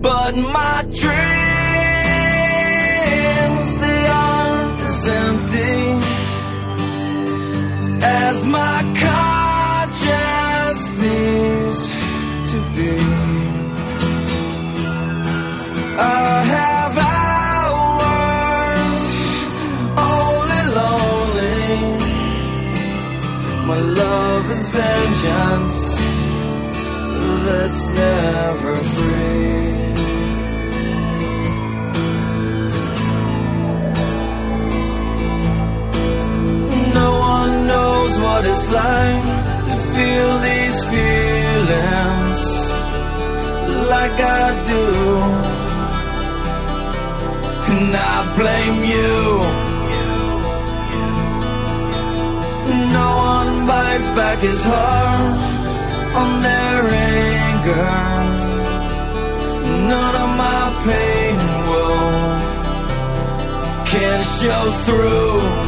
But my dreams, they aren't as empty as my conscience seems to be. I have hours only lonely. My love is vengeance that's never free. It's like to feel these feelings like I do. And I blame you. No one bites back his heart on their anger. None of my pain will can show through.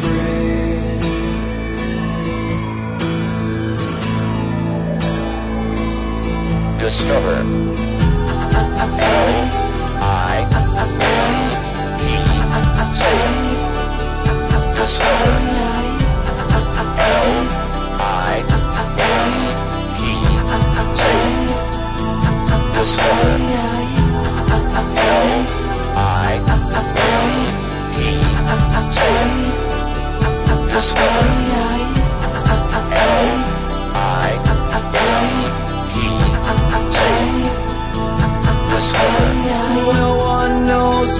Discover. L I E Discover. E Discover. E Discover. No